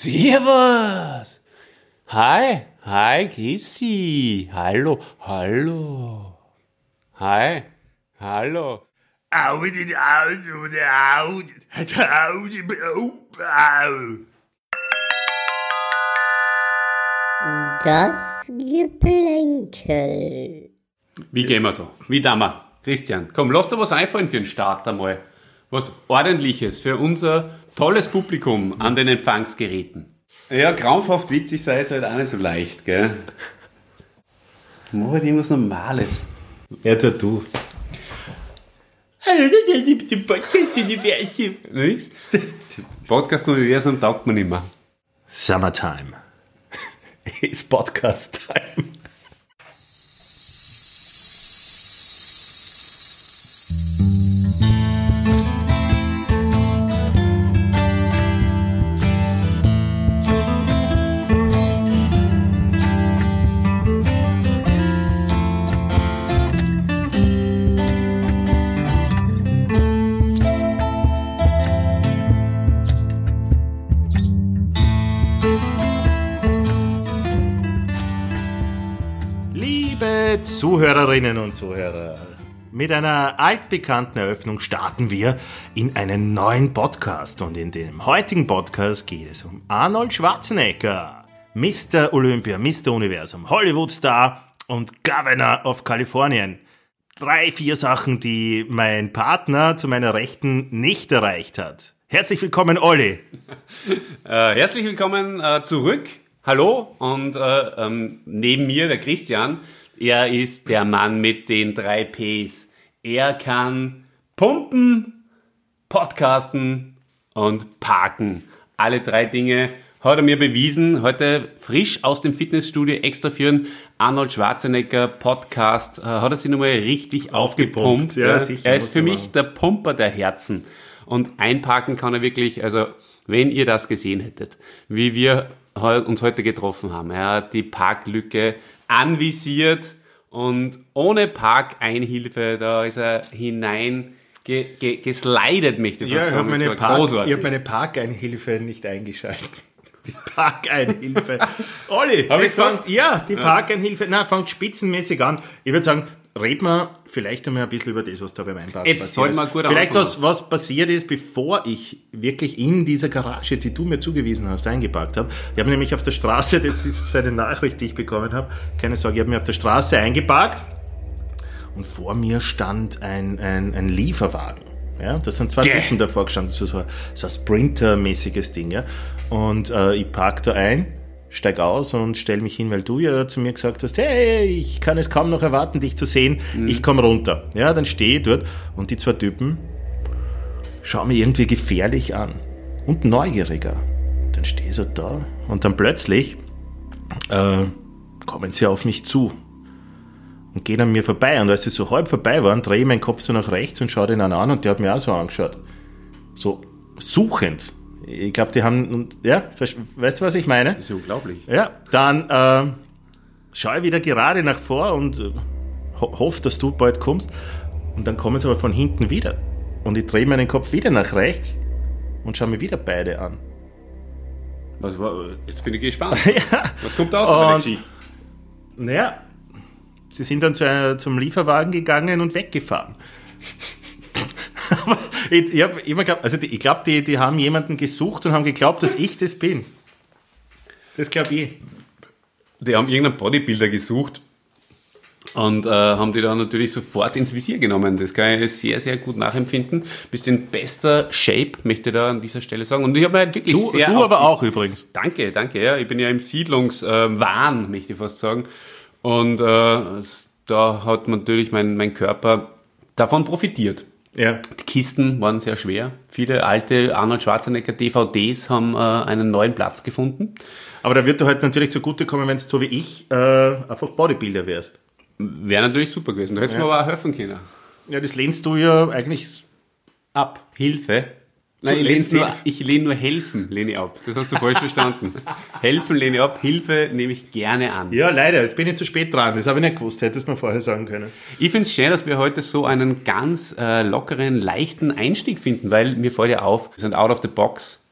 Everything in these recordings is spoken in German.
Servus! Hi, hi, Chrissy. Hallo, hallo. Hi, hallo. Das Geplänkel. Wie gehen wir so? Wie da wir? Christian, komm, lass dir was einfallen für einen Start einmal. Was Ordentliches für unser tolles Publikum an den Empfangsgeräten. Ja, krampfhaft witzig sei es halt auch nicht so leicht, gell? Mach halt irgendwas Normales. Ja, tu du. Nichts? Podcast-Universum taugt man immer. Summertime. It's Podcast Zuhörerinnen und Zuhörer, mit einer altbekannten Eröffnung starten wir in einen neuen Podcast und in dem heutigen Podcast geht es um Arnold Schwarzenegger, Mr. Olympia, Mr. Universum, Hollywood-Star und Governor of Kalifornien. Drei, vier Sachen, die mein Partner zu meiner Rechten nicht erreicht hat. Herzlich willkommen, Olli. Äh, herzlich willkommen äh, zurück. Hallo und äh, ähm, neben mir der Christian. Er ist der Mann mit den drei Ps. Er kann pumpen, podcasten und parken. Alle drei Dinge hat er mir bewiesen. Heute frisch aus dem Fitnessstudio extra für einen Arnold Schwarzenegger Podcast äh, hat er sich nochmal richtig aufgepumpt. Aufgepumpt, ja, sicher, er ist für mich machen. der Pumper der Herzen. Und einparken kann er wirklich, also wenn ihr das gesehen hättet, wie wir uns heute getroffen haben. Er hat die Parklücke anvisiert und ohne Parkeinhilfe, da ist er hinein ge ge geslidet, möchte ich Ja, fast ich habe sagen. Meine, Park, ich hab meine Parkeinhilfe nicht eingeschaltet. Die Parkeinhilfe. Olli, Hab ich gesagt? fängt, ja, die Parkeinhilfe, na, fängt spitzenmäßig an. Ich würde sagen, reden wir vielleicht einmal ein bisschen über das, was da beim Einparken Jetzt passiert ist. gut Vielleicht anfangen. was, was passiert ist, bevor ich wirklich in dieser Garage, die du mir zugewiesen hast, eingeparkt habe. Ich habe nämlich auf der Straße, das ist eine Nachricht, die ich bekommen habe, keine Sorge, ich habe mir auf der Straße eingeparkt und vor mir stand ein, ein, ein Lieferwagen. Ja, da sind zwei. Typen davor gestanden, so, so ein Sprinter-mäßiges Ding. Ja. Und äh, ich park da ein, steig aus und stell mich hin, weil du ja zu mir gesagt hast, hey, ich kann es kaum noch erwarten, dich zu sehen, ich komme runter. Ja, dann stehe ich dort und die zwei Typen schauen mich irgendwie gefährlich an und neugieriger. Dann stehe ich so da und dann plötzlich äh, kommen sie auf mich zu und gehen an mir vorbei. Und als sie so halb vorbei waren, drehe ich meinen Kopf so nach rechts und schaue den einen an und der hat mir auch so angeschaut. So suchend. Ich glaube, die haben, und, ja, weißt du, was ich meine? Das ist unglaublich. Ja, dann äh, schaue ich wieder gerade nach vor und äh, ho hoffe, dass du bald kommst. Und dann kommen sie aber von hinten wieder. Und ich drehe meinen Kopf wieder nach rechts und schaue mir wieder beide an. Was war, jetzt bin ich gespannt. ja. Was kommt aus bei der Und- Geschichte? Naja, sie sind dann zu, zum Lieferwagen gegangen und weggefahren. Aber ich, ich habe immer geglaubt, also die, ich glaube, die, die haben jemanden gesucht und haben geglaubt, dass ich das bin. Das glaube ich. Die haben irgendeinen Bodybuilder gesucht und äh, haben die dann natürlich sofort ins Visier genommen. Das kann ich sehr, sehr gut nachempfinden. Bist in bester Shape, möchte ich da an dieser Stelle sagen. Und ich habe halt wirklich Du, sehr du aber auch übrigens. Danke, danke. Ja, ich bin ja im Siedlungswahn, möchte ich fast sagen. Und äh, da hat natürlich mein, mein Körper davon profitiert. Ja. Die Kisten waren sehr schwer. Viele alte Arnold Schwarzenegger DVDs haben äh, einen neuen Platz gefunden. Aber da wird dir halt natürlich zugutekommen, wenn du so wie ich äh, einfach Bodybuilder wärst. Wäre natürlich super gewesen. Da hättest du mir aber auch helfen können. Ja, das lehnst du ja eigentlich ab. Hilfe? Nein, ich lehne nur, ich lehne nur helfen, lehne ich ab. Das hast du falsch verstanden. helfen lehne ich ab, Hilfe nehme ich gerne an. Ja, leider, jetzt bin ich zu spät dran. Das habe ich nicht gewusst, hättest du mir vorher sagen können. Ich finde es schön, dass wir heute so einen ganz äh, lockeren, leichten Einstieg finden, weil mir fällt ja auf, wir sind out of the box.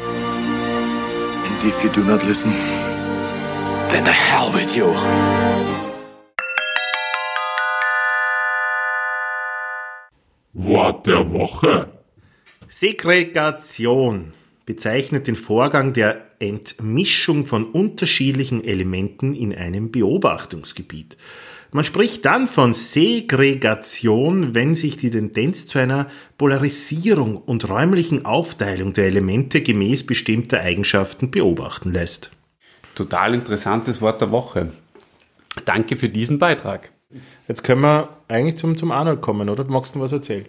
And if you do not listen, then the hell with you. Wort der Woche. Segregation bezeichnet den Vorgang der Entmischung von unterschiedlichen Elementen in einem Beobachtungsgebiet. Man spricht dann von Segregation, wenn sich die Tendenz zu einer Polarisierung und räumlichen Aufteilung der Elemente gemäß bestimmter Eigenschaften beobachten lässt. Total interessantes Wort der Woche. Danke für diesen Beitrag. Jetzt können wir eigentlich zum, zum Arnold kommen, oder? Magst du was erzählen?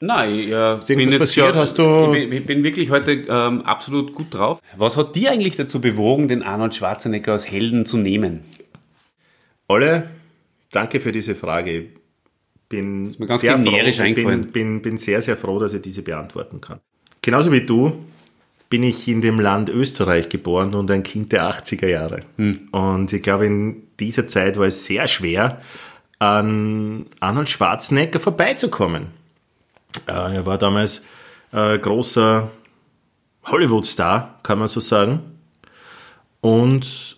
Nein, ich äh, Ist bin jetzt passiert? Hast du- ich bin, ich bin wirklich heute ähm, absolut gut drauf. Was hat dir eigentlich dazu bewogen, den Arnold Schwarzenegger als Helden zu nehmen? Olle, danke für diese Frage. Bin sehr generisch froh, eingefallen. bin, bin, bin sehr, sehr froh, dass ich diese beantworten kann. Genauso wie du bin ich in dem Land Österreich geboren und ein Kind der 80er Jahre. Hm. Und ich glaube, in dieser Zeit war es sehr schwer, an Arnold Schwarzenegger vorbeizukommen. Äh, er war damals äh, großer Hollywood-Star, kann man so sagen. Und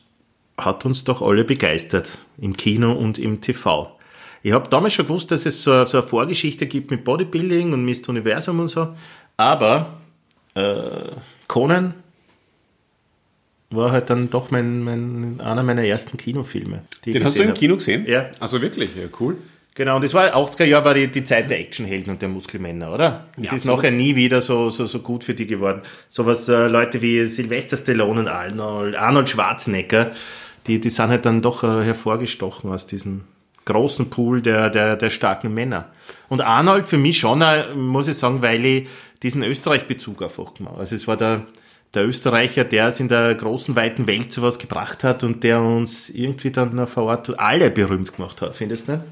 hat uns doch alle begeistert, im Kino und im TV. Ich habe damals schon gewusst, dass es so, so eine Vorgeschichte gibt mit Bodybuilding und Mr. Universum und so, aber äh, Conan war halt dann doch mein, mein, einer meiner ersten Kinofilme. Den hast du im. Kino gesehen? Ja. Also wirklich, ja, cool. Genau, und das war 80er Jahre war die, die Zeit der Actionhelden und der Muskelmänner, oder? Es ist absolut. nachher nie wieder so, so, so gut für die geworden. Sowas, äh, Leute wie Sylvester Stallone und Arnold, Arnold Schwarzenegger, die, die sind halt dann doch äh, hervorgestochen aus diesem großen Pool der, der, der starken Männer. Und Arnold für mich schon, äh, muss ich sagen, weil ich diesen Österreich-Bezug einfach gemacht Also es war der, der Österreicher, der es in der großen, weiten Welt zu was gebracht hat und der uns irgendwie dann vor Ort alle berühmt gemacht hat, findest du nicht?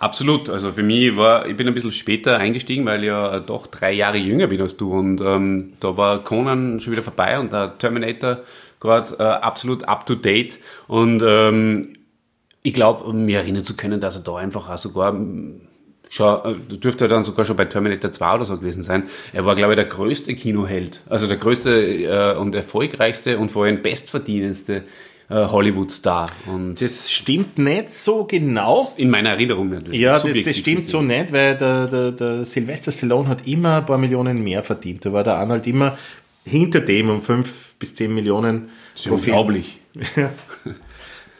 Absolut. Also für mich war, ich bin ein bisschen später eingestiegen, weil ich ja doch drei Jahre jünger bin als du und ähm, da war Conan schon wieder vorbei und der Terminator gerade äh, absolut up to date und ähm, ich glaube, mir erinnern zu können, dass er da einfach auch sogar schon, äh, dürfte er dann sogar schon bei Terminator 2 oder so gewesen sein. Er war, glaube ich, der größte Kinoheld, also der größte äh, und erfolgreichste und vor allem bestverdienendste Hollywood-Star. Und Das stimmt nicht so genau. in meiner Erinnerung natürlich. Ja, das, das stimmt so nicht, weil der, der, der Sylvester Stallone hat immer ein paar Millionen mehr verdient. Da war der Arnold immer hinter dem um fünf bis zehn Millionen Das ist unglaublich.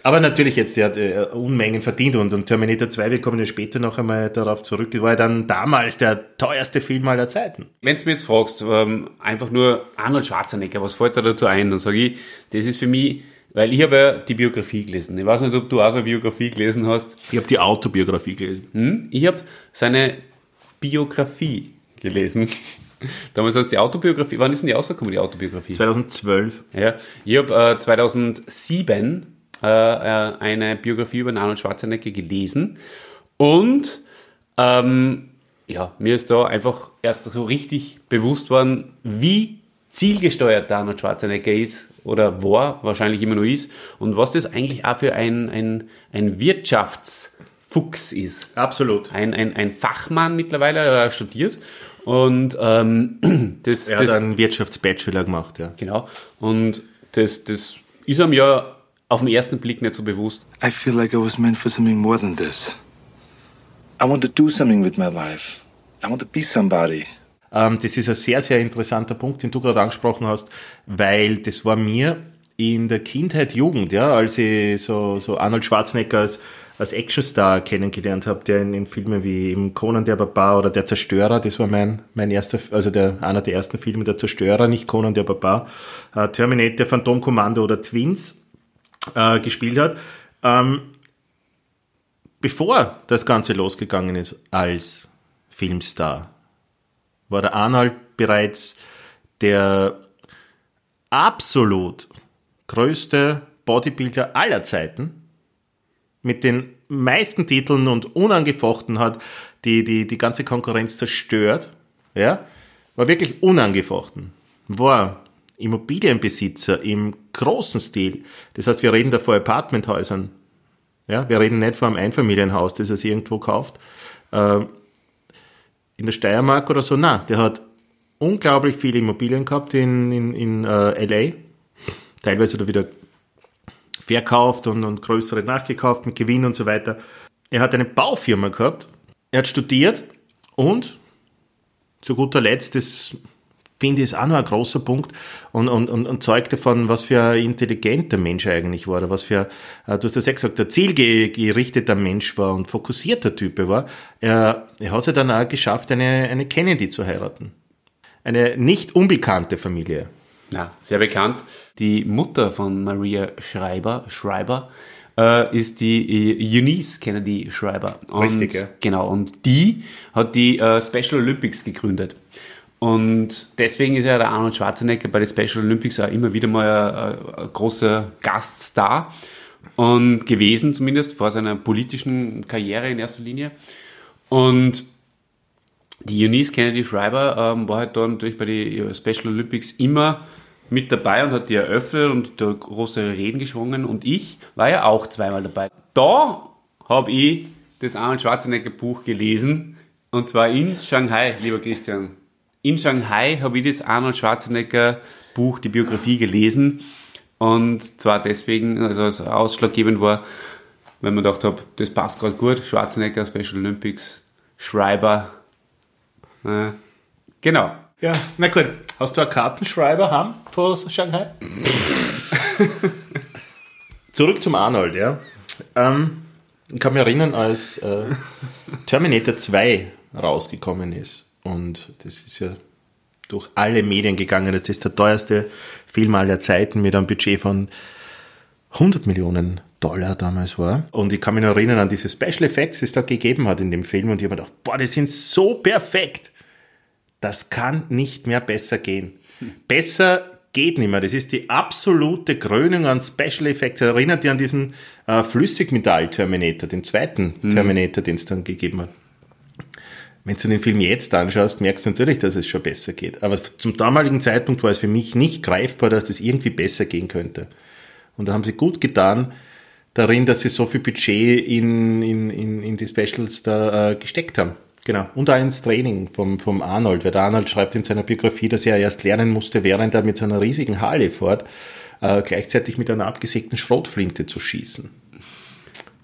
Aber natürlich jetzt, der hat äh, Unmengen verdient und, und Terminator 2, wir kommen ja später noch einmal darauf zurück, war ja dann damals der teuerste Film aller Zeiten. Wenn du mir jetzt fragst, ähm, einfach nur Arnold Schwarzenegger, was fällt da dazu ein? Dann sage ich, das ist für mich, weil ich habe ja die Biografie gelesen. Ich weiß nicht, ob du auch eine Biografie gelesen hast. Ich habe die Autobiografie gelesen. Hm? Ich habe seine Biografie gelesen. Damals heißt die Autobiografie, wann ist denn die rausgekommen, die Autobiografie? 2012. Ja, ich habe äh, 2007 äh, äh, eine Biografie über Arnold Schwarzenegger gelesen und ähm, ja, mir ist da einfach erst so richtig bewusst worden, wie zielgesteuert Arnold Schwarzenegger ist oder war, wahrscheinlich immer noch ist und was das eigentlich auch für ein, ein, ein Wirtschaftsfuchs ist Absolut. ein, ein, ein Fachmann mittlerweile, er hat studiert. Und ähm, das, Er hat das einen Wirtschaftsbachelor gemacht, ja. genau. Und das, das ist einem ja auf den ersten Blick nicht so bewusst. I feel like I was meant for something more than this. I want to do something with my life. I want to be somebody. Ähm, das ist ein sehr, sehr interessanter Punkt, den du gerade angesprochen hast, weil das war mir in der Kindheit, Jugend, ja, als ich so, so Arnold Schwarzenegger als, als Actionstar kennengelernt habe, der in, in Filmen wie eben Conan der Barbar oder Der Zerstörer, das war mein, mein erster, also der, einer der ersten Filme, Der Zerstörer, nicht Conan der Barbar, äh, Terminator, Phantom Commando oder Twins äh, gespielt hat. Ähm, bevor das Ganze losgegangen ist als Filmstar, war der Arnold bereits der absolut größte Bodybuilder aller Zeiten mit den meisten Titeln und unangefochten hat die, die, die ganze Konkurrenz zerstört. Ja, war wirklich unangefochten. War Immobilienbesitzer im großen Stil. Das heißt, wir reden da von Apartmenthäusern. Ja, wir reden nicht von einem Einfamilienhaus, das er sich irgendwo kauft. Äh, in der Steiermark oder so, na, der hat unglaublich viele Immobilien gehabt in, in, in äh, LA. Teilweise da wieder verkauft und, und größere nachgekauft mit Gewinn und so weiter. Er hat eine Baufirma gehabt, er hat studiert und zu guter Letzt, das finde ich ist auch noch ein großer Punkt und, und, und, und zeugt davon, was für ein intelligenter Mensch er eigentlich war, oder was für, äh, du hast das ja gesagt, der zielgerichteter Mensch war und fokussierter Typ war. Er, er hat es ja dann auch geschafft, eine, eine Kennedy zu heiraten. Eine nicht unbekannte Familie. Ja, sehr bekannt. Die Mutter von Maria Schreiber, Schreiber äh, ist die äh, Eunice Kennedy Schreiber. Und, Richtig, ja. Genau, und die hat die Special Olympics gegründet. Und deswegen ist ja der Arnold Schwarzenegger bei den Special Olympics auch immer wieder mal ein, ein großer Gaststar und gewesen, zumindest vor seiner politischen Karriere in erster Linie. Und die Eunice Kennedy Schreiber ähm, war halt dann natürlich bei den Special Olympics immer mit dabei und hat die eröffnet und da große Reden geschwungen und ich war ja auch zweimal dabei. Da habe ich das Arnold Schwarzenegger Buch gelesen und zwar in Shanghai, lieber Christian. In Shanghai habe ich das Arnold Schwarzenegger Buch, die Biografie gelesen und zwar deswegen, also als ausschlaggebend war, weil man gedacht habe, das passt gerade gut, Schwarzenegger, Special Olympics, Schreiber, äh, genau. Ja, na gut. Hast du einen Kartenschreiber haben von Shanghai? Zurück zum Arnold, ja. Ähm, ich kann mich erinnern, als äh, Terminator 2 rausgekommen ist. Und das ist ja durch alle Medien gegangen. Das ist der teuerste Film aller Zeiten mit einem Budget von 100 Millionen Dollar damals war. Und ich kann mich noch erinnern an diese Special Effects, die es da gegeben hat in dem Film. Und ich habe mir gedacht, boah, die sind so perfekt. Das kann nicht mehr besser gehen. Besser geht nicht mehr. Das ist die absolute Krönung an Special Effects. Erinnert ihr an diesen äh, Flüssigmetall-Terminator, den zweiten Terminator, den es dann gegeben hat? Wenn du den Film jetzt anschaust, merkst du natürlich, dass es schon besser geht. Aber zum damaligen Zeitpunkt war es für mich nicht greifbar, dass das irgendwie besser gehen könnte. Und da haben sie gut getan darin, dass sie so viel Budget in, in, in, in die Specials da äh, gesteckt haben. Genau. Und auch ins Training vom, vom Arnold, weil der Arnold schreibt in seiner Biografie, dass er erst lernen musste, während er mit so einer riesigen Harley fährt, äh, gleichzeitig mit einer abgesägten Schrotflinte zu schießen.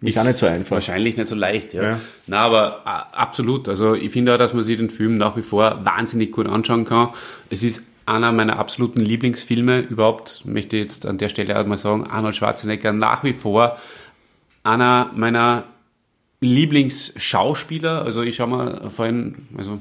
Ist auch nicht so einfach. Wahrscheinlich nicht so leicht, ja. Ja. Na, aber absolut. Also ich finde auch, dass man sich den Film nach wie vor wahnsinnig gut anschauen kann. Es ist einer meiner absoluten Lieblingsfilme überhaupt, möchte ich jetzt an der Stelle auch mal sagen, Arnold Schwarzenegger nach wie vor einer meiner Lieblingsschauspieler. Also ich schaue mal vorhin, also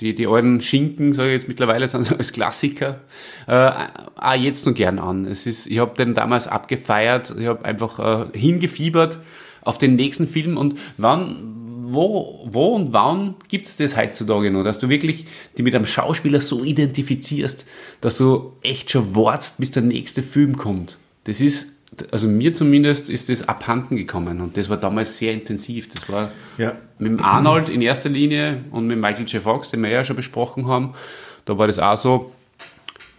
die, die alten Schinken, sage ich jetzt mittlerweile, sind so als Klassiker, äh, auch jetzt noch gern an. Es ist, ich habe den damals abgefeiert, ich habe einfach äh, hingefiebert auf den nächsten Film und wann, wo, wo und wann gibt es das heutzutage noch, dass du wirklich die mit einem Schauspieler so identifizierst, dass du echt schon wartest, bis der nächste Film kommt. Das ist, also mir zumindest ist das abhanden gekommen und das war damals sehr intensiv. Das war Ja. mit dem Arnold in erster Linie und mit Michael J. Fox, den wir ja schon besprochen haben, da war das auch so,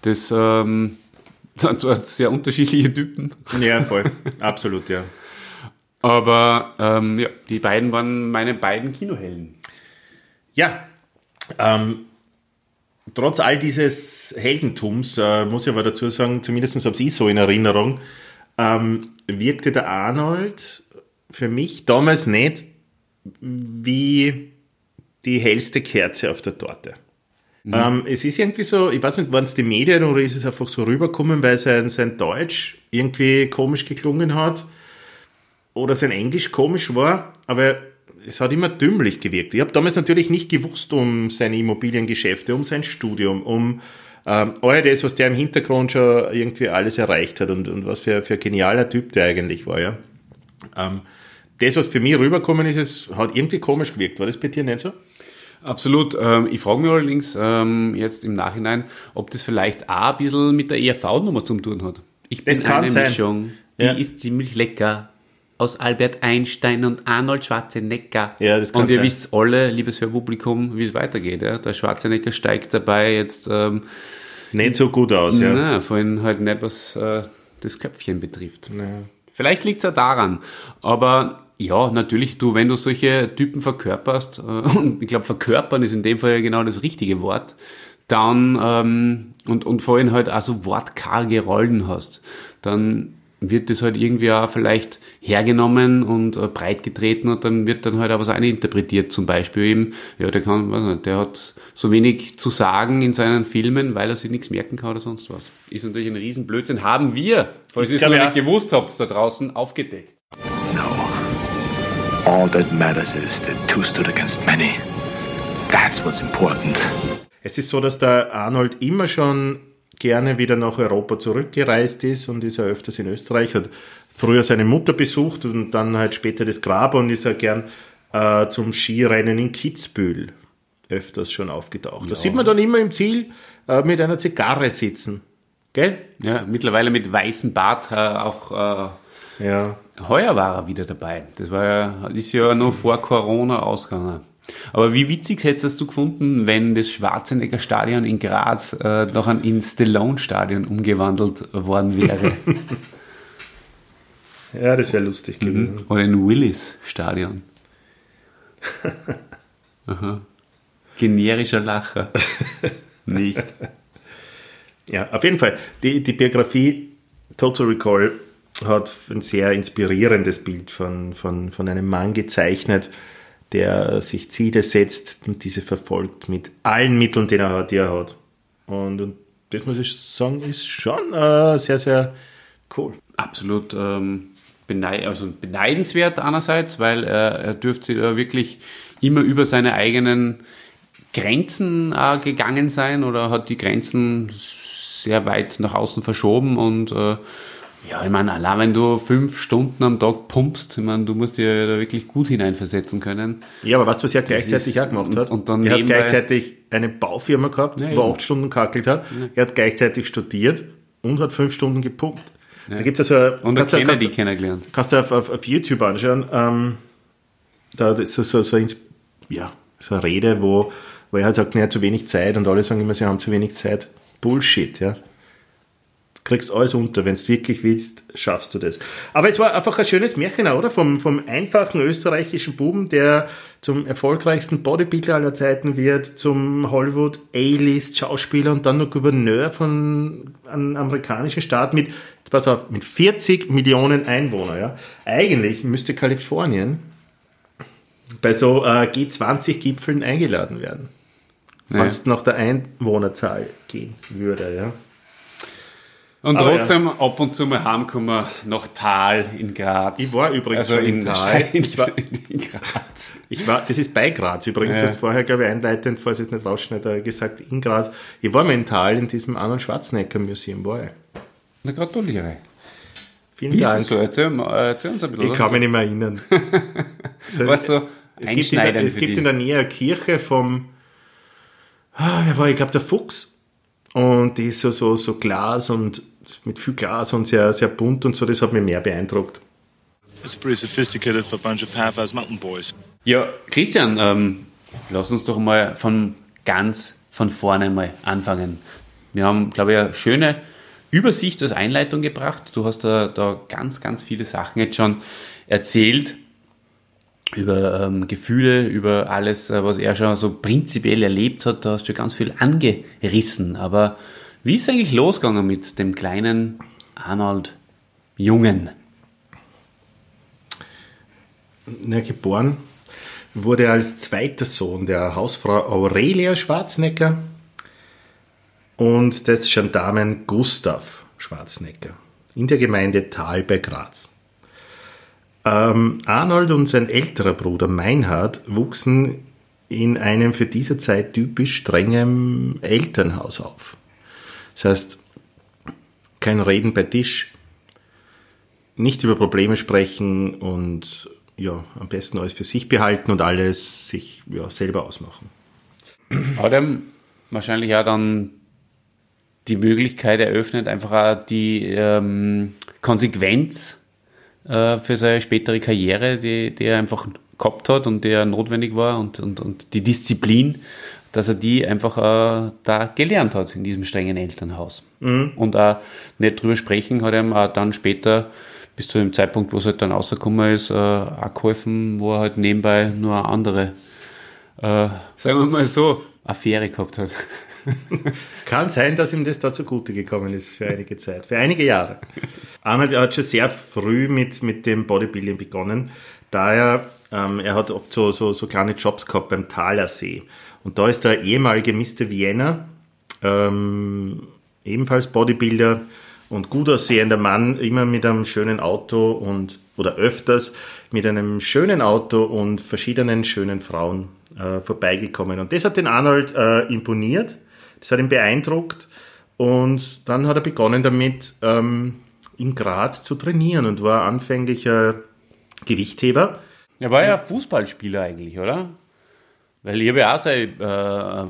das ähm, sind zwar sehr unterschiedliche Typen, Ja, voll. Absolut, ja. Aber ähm, ja, die beiden waren meine beiden Kinohelden. Ja, ähm, trotz all dieses Heldentums, äh, muss ich aber dazu sagen, zumindest habe ich so in Erinnerung, ähm, wirkte der Arnold für mich damals nicht wie die hellste Kerze auf der Torte. Ähm, es ist irgendwie so, ich weiß nicht, waren es die Medien oder ist es einfach so rübergekommen, weil sein, sein Deutsch irgendwie komisch geklungen hat oder sein Englisch komisch war, aber es hat immer dümmlich gewirkt. Ich habe damals natürlich nicht gewusst um seine Immobiliengeschäfte, um sein Studium, um ähm, all das, was der im Hintergrund schon irgendwie alles erreicht hat und, und was für, für ein genialer Typ der eigentlich war, ja. Ähm, das, was für mich rübergekommen ist, es hat irgendwie komisch gewirkt. War das bei dir nicht so? Absolut. Ähm, ich frage mich allerdings ähm, jetzt im Nachhinein, ob das vielleicht auch ein bisschen mit der ERV-Nummer zu tun hat. Ich bin Das kann eine sein. Mischung, die Ja. ist ziemlich lecker. Aus Albert Einstein und Arnold Schwarzenegger. Ja, das kann Und ihr sein. wisst alle, liebes Hörpublikum, wie es weitergeht. Ja? Der Schwarzenegger steigt dabei jetzt, ähm, Nicht so gut aus, ja. na, vorhin halt nicht, was äh, das Köpfchen betrifft. Vielleicht liegt es ja daran. Aber ja, natürlich, du, wenn du solche Typen verkörperst, äh, und ich glaube, verkörpern ist in dem Fall ja genau das richtige Wort, dann ähm, und, und vorhin halt auch so wortkarge Rollen hast, dann wird das halt irgendwie auch vielleicht hergenommen und äh, breit getreten und dann wird dann halt auch was eininterpretiert. Zum Beispiel eben, ja, der kann, weiß nicht, der hat so wenig zu sagen in seinen Filmen, weil er sich nichts merken kann oder sonst was. Ist natürlich ein Riesenblödsinn. Haben wir, falls ihr es noch nicht gewusst habt, da draußen aufgedeckt. No. All that matters is that two stood against many. That's what's important. Es ist so, dass der Arnold immer schon gerne wieder nach Europa zurückgereist ist und ist ja öfters in Österreich, hat früher seine Mutter besucht und dann halt später das Grab und ist ja gern äh, zum Skirennen in Kitzbühel öfters schon aufgetaucht. Da sieht man dann immer im Ziel äh, mit einer Zigarre sitzen. Gell? Ja, mittlerweile mit weißem Bart äh, auch äh, Ja. heuer war er wieder dabei. Das war ja, ist ja noch vor Corona ausgegangen. Aber wie witzig hättest du gefunden, wenn das Schwarzenegger Stadion in Graz äh, noch ein in Stallone Stadion umgewandelt worden wäre? Ja, das wäre lustig gewesen. Oder in Willis Stadion. Aha. Generischer Lacher. Nicht. Ja, auf jeden Fall. Die, die Biografie Total Recall hat ein sehr inspirierendes Bild von, von, von einem Mann gezeichnet, der sich Ziele setzt und diese verfolgt mit allen Mitteln, die er hat. Die er hat. Und, und das muss ich sagen, ist schon äh, sehr, sehr cool. absolut ähm, beneid also beneidenswert einerseits, weil er, er dürfte da wirklich immer über seine eigenen Grenzen äh, gegangen sein oder hat die Grenzen sehr weit nach außen verschoben und äh, ja, ich meine, allein wenn du fünf Stunden am Tag pumpst, ich meine, du musst dir da wirklich gut hineinversetzen können. Ja, aber weißt du, was er gleichzeitig ist- auch gemacht und- hat? und dann er hat gleichzeitig eine Baufirma gehabt, Ja, wo er acht Stunden kackelt hat. Er hat gleichzeitig studiert und hat fünf Stunden gepumpt. Da gibt es also Und kannst hat du- Kennedy kannst, kennengelernt. kannst du auf, auf, auf YouTube anschauen. Ähm, da ist so, so, so, ins- ja, so eine Rede, wo, wo er halt sagt, er hat zu wenig Zeit und alle sagen immer, sie haben zu wenig Zeit. Bullshit, ja. Du kriegst alles unter. Wenn du wirklich willst, schaffst du das. Aber es war einfach ein schönes Märchen, oder? Vom, vom einfachen österreichischen Buben, der zum erfolgreichsten Bodybuilder aller Zeiten wird, zum Hollywood A-List-Schauspieler und dann noch Gouverneur von einem amerikanischen Staat mit, pass auf, mit 40 Millionen Einwohnern, ja. Eigentlich müsste Kalifornien bei so äh, G20-Gipfeln eingeladen werden. Wenn es nach der Einwohnerzahl gehen würde, ja. Und Aber trotzdem ab und zu mal heimkommen nach Tal in Graz. Ich war übrigens also schon in in Thal. In, Ich war- in Graz. Ich war, das ist bei Graz übrigens. Ja. Du hast vorher, glaube ich, einleitend, falls ich es nicht rausschneide, gesagt, in Graz. Ich war mal in Tal in diesem Arnold Schwarzenegger Museum, war ich. Na, gratuliere. Vielen Wie ist Dank. das so? Erzähl, mal- erzähl uns ein bisschen. Ich kann mich nicht mehr erinnern. Was so es gibt, in der, es gibt in der Nähe eine Kirche vom, ah, wer war, ich glaube, der Fuchs. Und die ist so, so, so Glas und mit viel Glas und sehr, sehr bunt und so, das hat mich mehr beeindruckt. It's pretty sophisticated for a bunch of half-ass mountain boys. Ja, Christian, ähm, lass uns doch mal von ganz von vorne mal anfangen. Wir haben, glaube ich, eine schöne Übersicht als Einleitung gebracht. Du hast da, da ganz, ganz viele Sachen jetzt schon erzählt über ähm, Gefühle, über alles, äh, was er schon so prinzipiell erlebt hat. Da hast du schon ganz viel angerissen. Aber wie ist eigentlich losgegangen mit dem kleinen Arnold Jungen? Ja, geboren wurde als zweiter Sohn der Hausfrau Aurelia Schwarzenegger und des Gendarmen Gustav Schwarzenegger in der Gemeinde Thal bei Graz. Ähm, Arnold und sein älterer Bruder Meinhard wuchsen in einem für diese Zeit typisch strengen Elternhaus auf. Das heißt, kein Reden bei Tisch, nicht über Probleme sprechen und ja, am besten alles für sich behalten und alles sich ja, selber ausmachen. Hat ihm wahrscheinlich auch dann die Möglichkeit eröffnet, einfach auch die ähm, Konsequenz äh, für seine spätere Karriere, die, die er einfach gehabt hat und die er notwendig war und, und, und die Disziplin, dass er die einfach äh, da gelernt hat in diesem strengen Elternhaus. Und auch nicht drüber sprechen hat ihm auch dann später bis zu dem Zeitpunkt, wo es halt dann rausgekommen ist, äh, auch geholfen, wo er halt nebenbei nur eine andere, äh, sagen wir mal so, Affäre gehabt hat. Kann sein, dass ihm das da zugute gekommen ist für einige Zeit, für einige Jahre. Arnold hat schon sehr früh mit, mit dem Bodybuilding begonnen, da er, ähm, er hat oft so, so, so kleine Jobs gehabt beim Thalersee. Und da ist der ehemalige Mr. Vienna, ähm, ebenfalls Bodybuilder und gut aussehender Mann, immer mit einem schönen Auto und, oder öfters mit einem schönen Auto und verschiedenen schönen Frauen äh, vorbeigekommen. Und das hat den Arnold äh, imponiert, das hat ihn beeindruckt und dann hat er begonnen damit, ähm, in Graz zu trainieren und war anfänglicher Gewichtheber. Er war ja Fußballspieler eigentlich, oder? Weil ich habe ja auch seine, äh,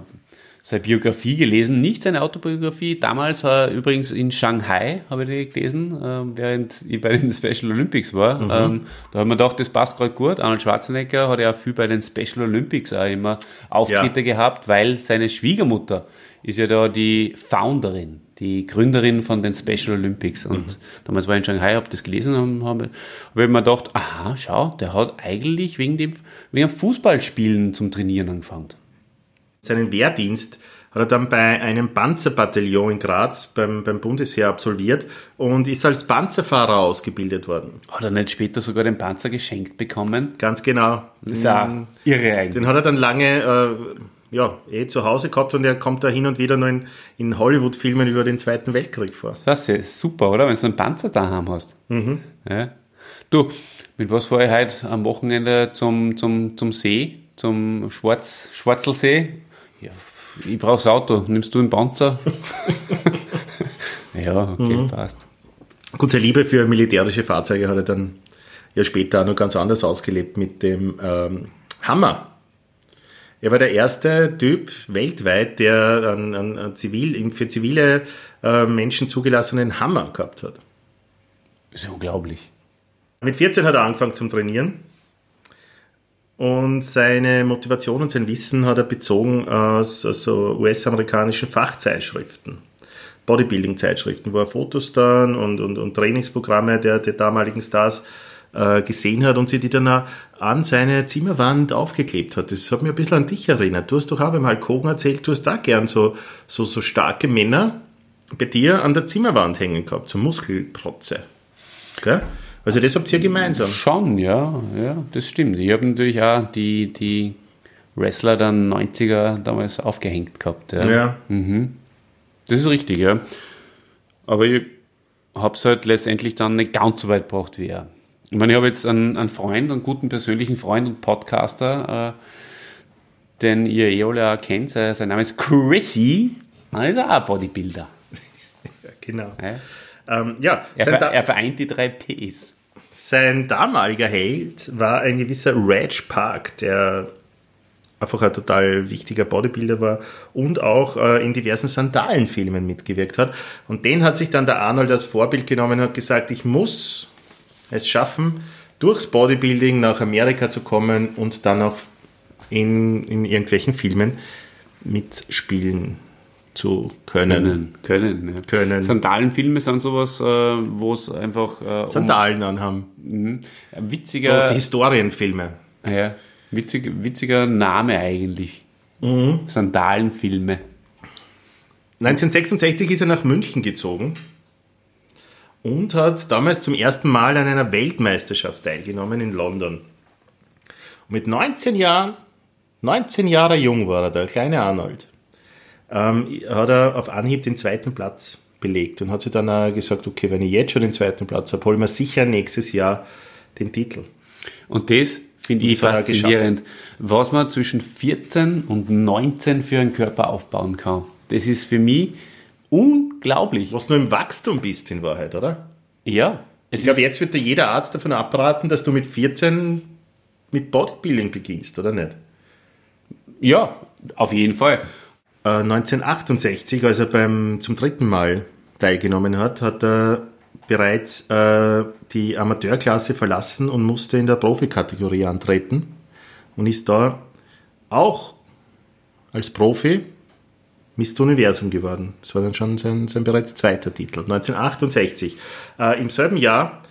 seine Biografie gelesen, nicht seine Autobiografie. Damals äh, übrigens in Shanghai habe ich die gelesen, äh, während ich bei den Special Olympics war. Ähm, da haben wir gedacht, das passt gerade gut. Arnold Schwarzenegger hat ja auch viel bei den Special Olympics auch immer Auftritte gehabt, weil seine Schwiegermutter ist ja da die Founderin, die Gründerin von den Special Olympics. Und damals war ich in Shanghai, habe das gelesen und habe hab ich mir gedacht, aha, schau, der hat eigentlich wegen dem, wegen dem Fußballspielen zum Trainieren angefangen. Seinen Wehrdienst hat er dann bei einem Panzerbataillon in Graz beim, beim Bundesheer absolviert und ist als Panzerfahrer ausgebildet worden. Hat er nicht später sogar den Panzer geschenkt bekommen? Ganz genau. Das ist auch irre eigentlich. Den hat er dann lange äh, ja, eh zu Hause gehabt und er kommt da hin und wieder nur in, in Hollywood-Filmen über den Zweiten Weltkrieg vor. Das ist super, oder? Wenn du einen Panzer daheim hast. Ja. Du, mit was fahre ich heute am Wochenende zum, zum, zum See, zum Schwarz, Schwarzelsee? Ja, ich brauche das Auto. Nimmst du einen Panzer? ja, okay, passt. Gut, seine Liebe für militärische Fahrzeuge hat er dann ja später auch noch ganz anders ausgelebt mit dem ähm, Hammer. Er war der erste Typ weltweit, der einen, einen, zivil, für zivile äh, Menschen zugelassenen Hammer gehabt hat. Das ist unglaublich. Mit 14 hat er angefangen zum Trainieren und seine Motivation und sein Wissen hat er bezogen aus, aus so US-amerikanischen Fachzeitschriften, Bodybuilding-Zeitschriften, wo er Fotos dann und, und, und Trainingsprogramme der, der damaligen Stars äh, gesehen hat und sie die dann auch an seine Zimmerwand aufgeklebt hat. Das hat mich ein bisschen an dich erinnert. Du hast doch auch beim Hulk Hogan erzählt, du hast da gern so, so, so starke Männer bei dir an der Zimmerwand hängen gehabt, so Muskelprotze. Gell? Also das habt ihr gemeinsam. Schon, ja, ja, das stimmt. Ich habe natürlich auch die, die Wrestler der 90er damals aufgehängt gehabt. Ja. Ja. Das ist richtig, ja. Aber ich habe es halt letztendlich dann nicht ganz so weit gebracht wie er. Ich meine, ich habe jetzt einen, einen Freund, einen guten persönlichen Freund und Podcaster, äh, den ihr eh alle auch kennt. Sein sein Name ist Chrissy. Er ist auch ein Bodybuilder. Genau. Ja. Ähm, ja, Er, ver, er vereint die drei Ps. sein damaliger Held war ein gewisser Reg Park, der einfach ein total wichtiger Bodybuilder war und auch äh, in diversen Sandalenfilmen mitgewirkt hat. Und den hat sich dann der Arnold als Vorbild genommen und hat gesagt, ich muss es schaffen, durchs Bodybuilding nach Amerika zu kommen und dann auch in, in irgendwelchen Filmen mitspielen zu können. Können. Können, ja. Können. Sandalenfilme sind sowas, äh, wo es einfach äh, um Sandalen anhaben. ein So witziger, Historienfilme. ja, witzig, witziger Name eigentlich. Sandalenfilme. 1966 ist er nach München gezogen und hat damals zum ersten Mal an einer Weltmeisterschaft teilgenommen in London. Und mit 19 Jahren, 19 Jahre jung war er, der kleine Arnold, ähm, hat er auf Anhieb den zweiten Platz belegt und hat sich dann auch gesagt, okay, wenn ich jetzt schon den zweiten Platz habe, holen wir sicher nächstes Jahr den Titel. Und das finde ich er faszinierend, was man zwischen 14 und 19 für einen Körper aufbauen kann. Das ist für mich unglaublich. Was du im Wachstum bist in Wahrheit, oder? Ja, Ich glaube, jetzt wird dir jeder Arzt davon abraten, dass du mit 14 mit Bodybuilding beginnst, oder nicht? ja, auf jeden Fall. Äh, 1968, als er beim, zum dritten Mal teilgenommen hat, hat er bereits äh, die Amateurklasse verlassen und musste in der Profikategorie antreten und ist da auch als Profi Mr. Universum geworden. Das war dann schon sein, sein bereits zweiter Titel, 1968. Äh, Im selben Jahr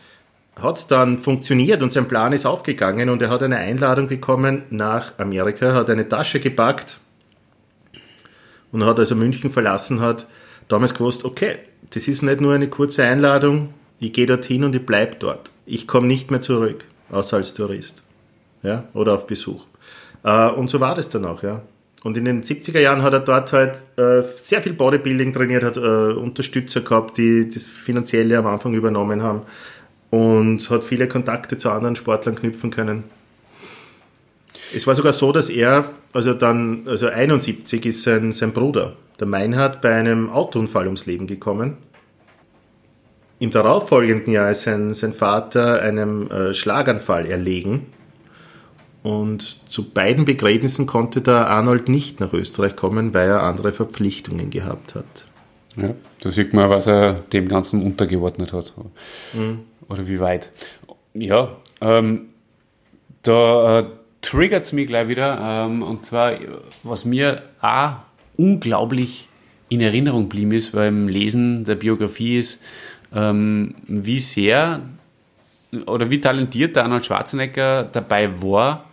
hat es dann funktioniert und sein Plan ist aufgegangen und er hat eine Einladung bekommen nach Amerika, hat eine Tasche gepackt Und hat, als er München verlassen hat, damals gewusst, okay, das ist nicht nur eine kurze Einladung, ich gehe dorthin und ich bleibe dort. Ich komme nicht mehr zurück, außer als Tourist. Ja, oder auf Besuch. Äh, und so war das dann auch, ja. Und in den 70er Jahren hat er dort halt äh, sehr viel Bodybuilding trainiert, hat äh, Unterstützer gehabt, die das Finanzielle am Anfang übernommen haben und hat viele Kontakte zu anderen Sportlern knüpfen können. Es war sogar so, dass er, also dann, also 71 ist sein, sein Bruder, der Meinhard, bei einem Autounfall ums Leben gekommen. Im darauffolgenden Jahr ist sein, sein Vater einem äh, Schlaganfall erlegen. Und zu beiden Begräbnissen konnte der Arnold nicht nach Österreich kommen, weil er andere Verpflichtungen gehabt hat. Ja, da sieht man, was er dem Ganzen untergeordnet hat. Mhm. Oder wie weit. Ja, ähm, da äh, triggert es mich gleich wieder. Ähm, und zwar, was mir auch unglaublich in Erinnerung blieb ist beim Lesen der Biografie ist, ähm, wie sehr oder wie talentiert der Arnold Schwarzenegger dabei war,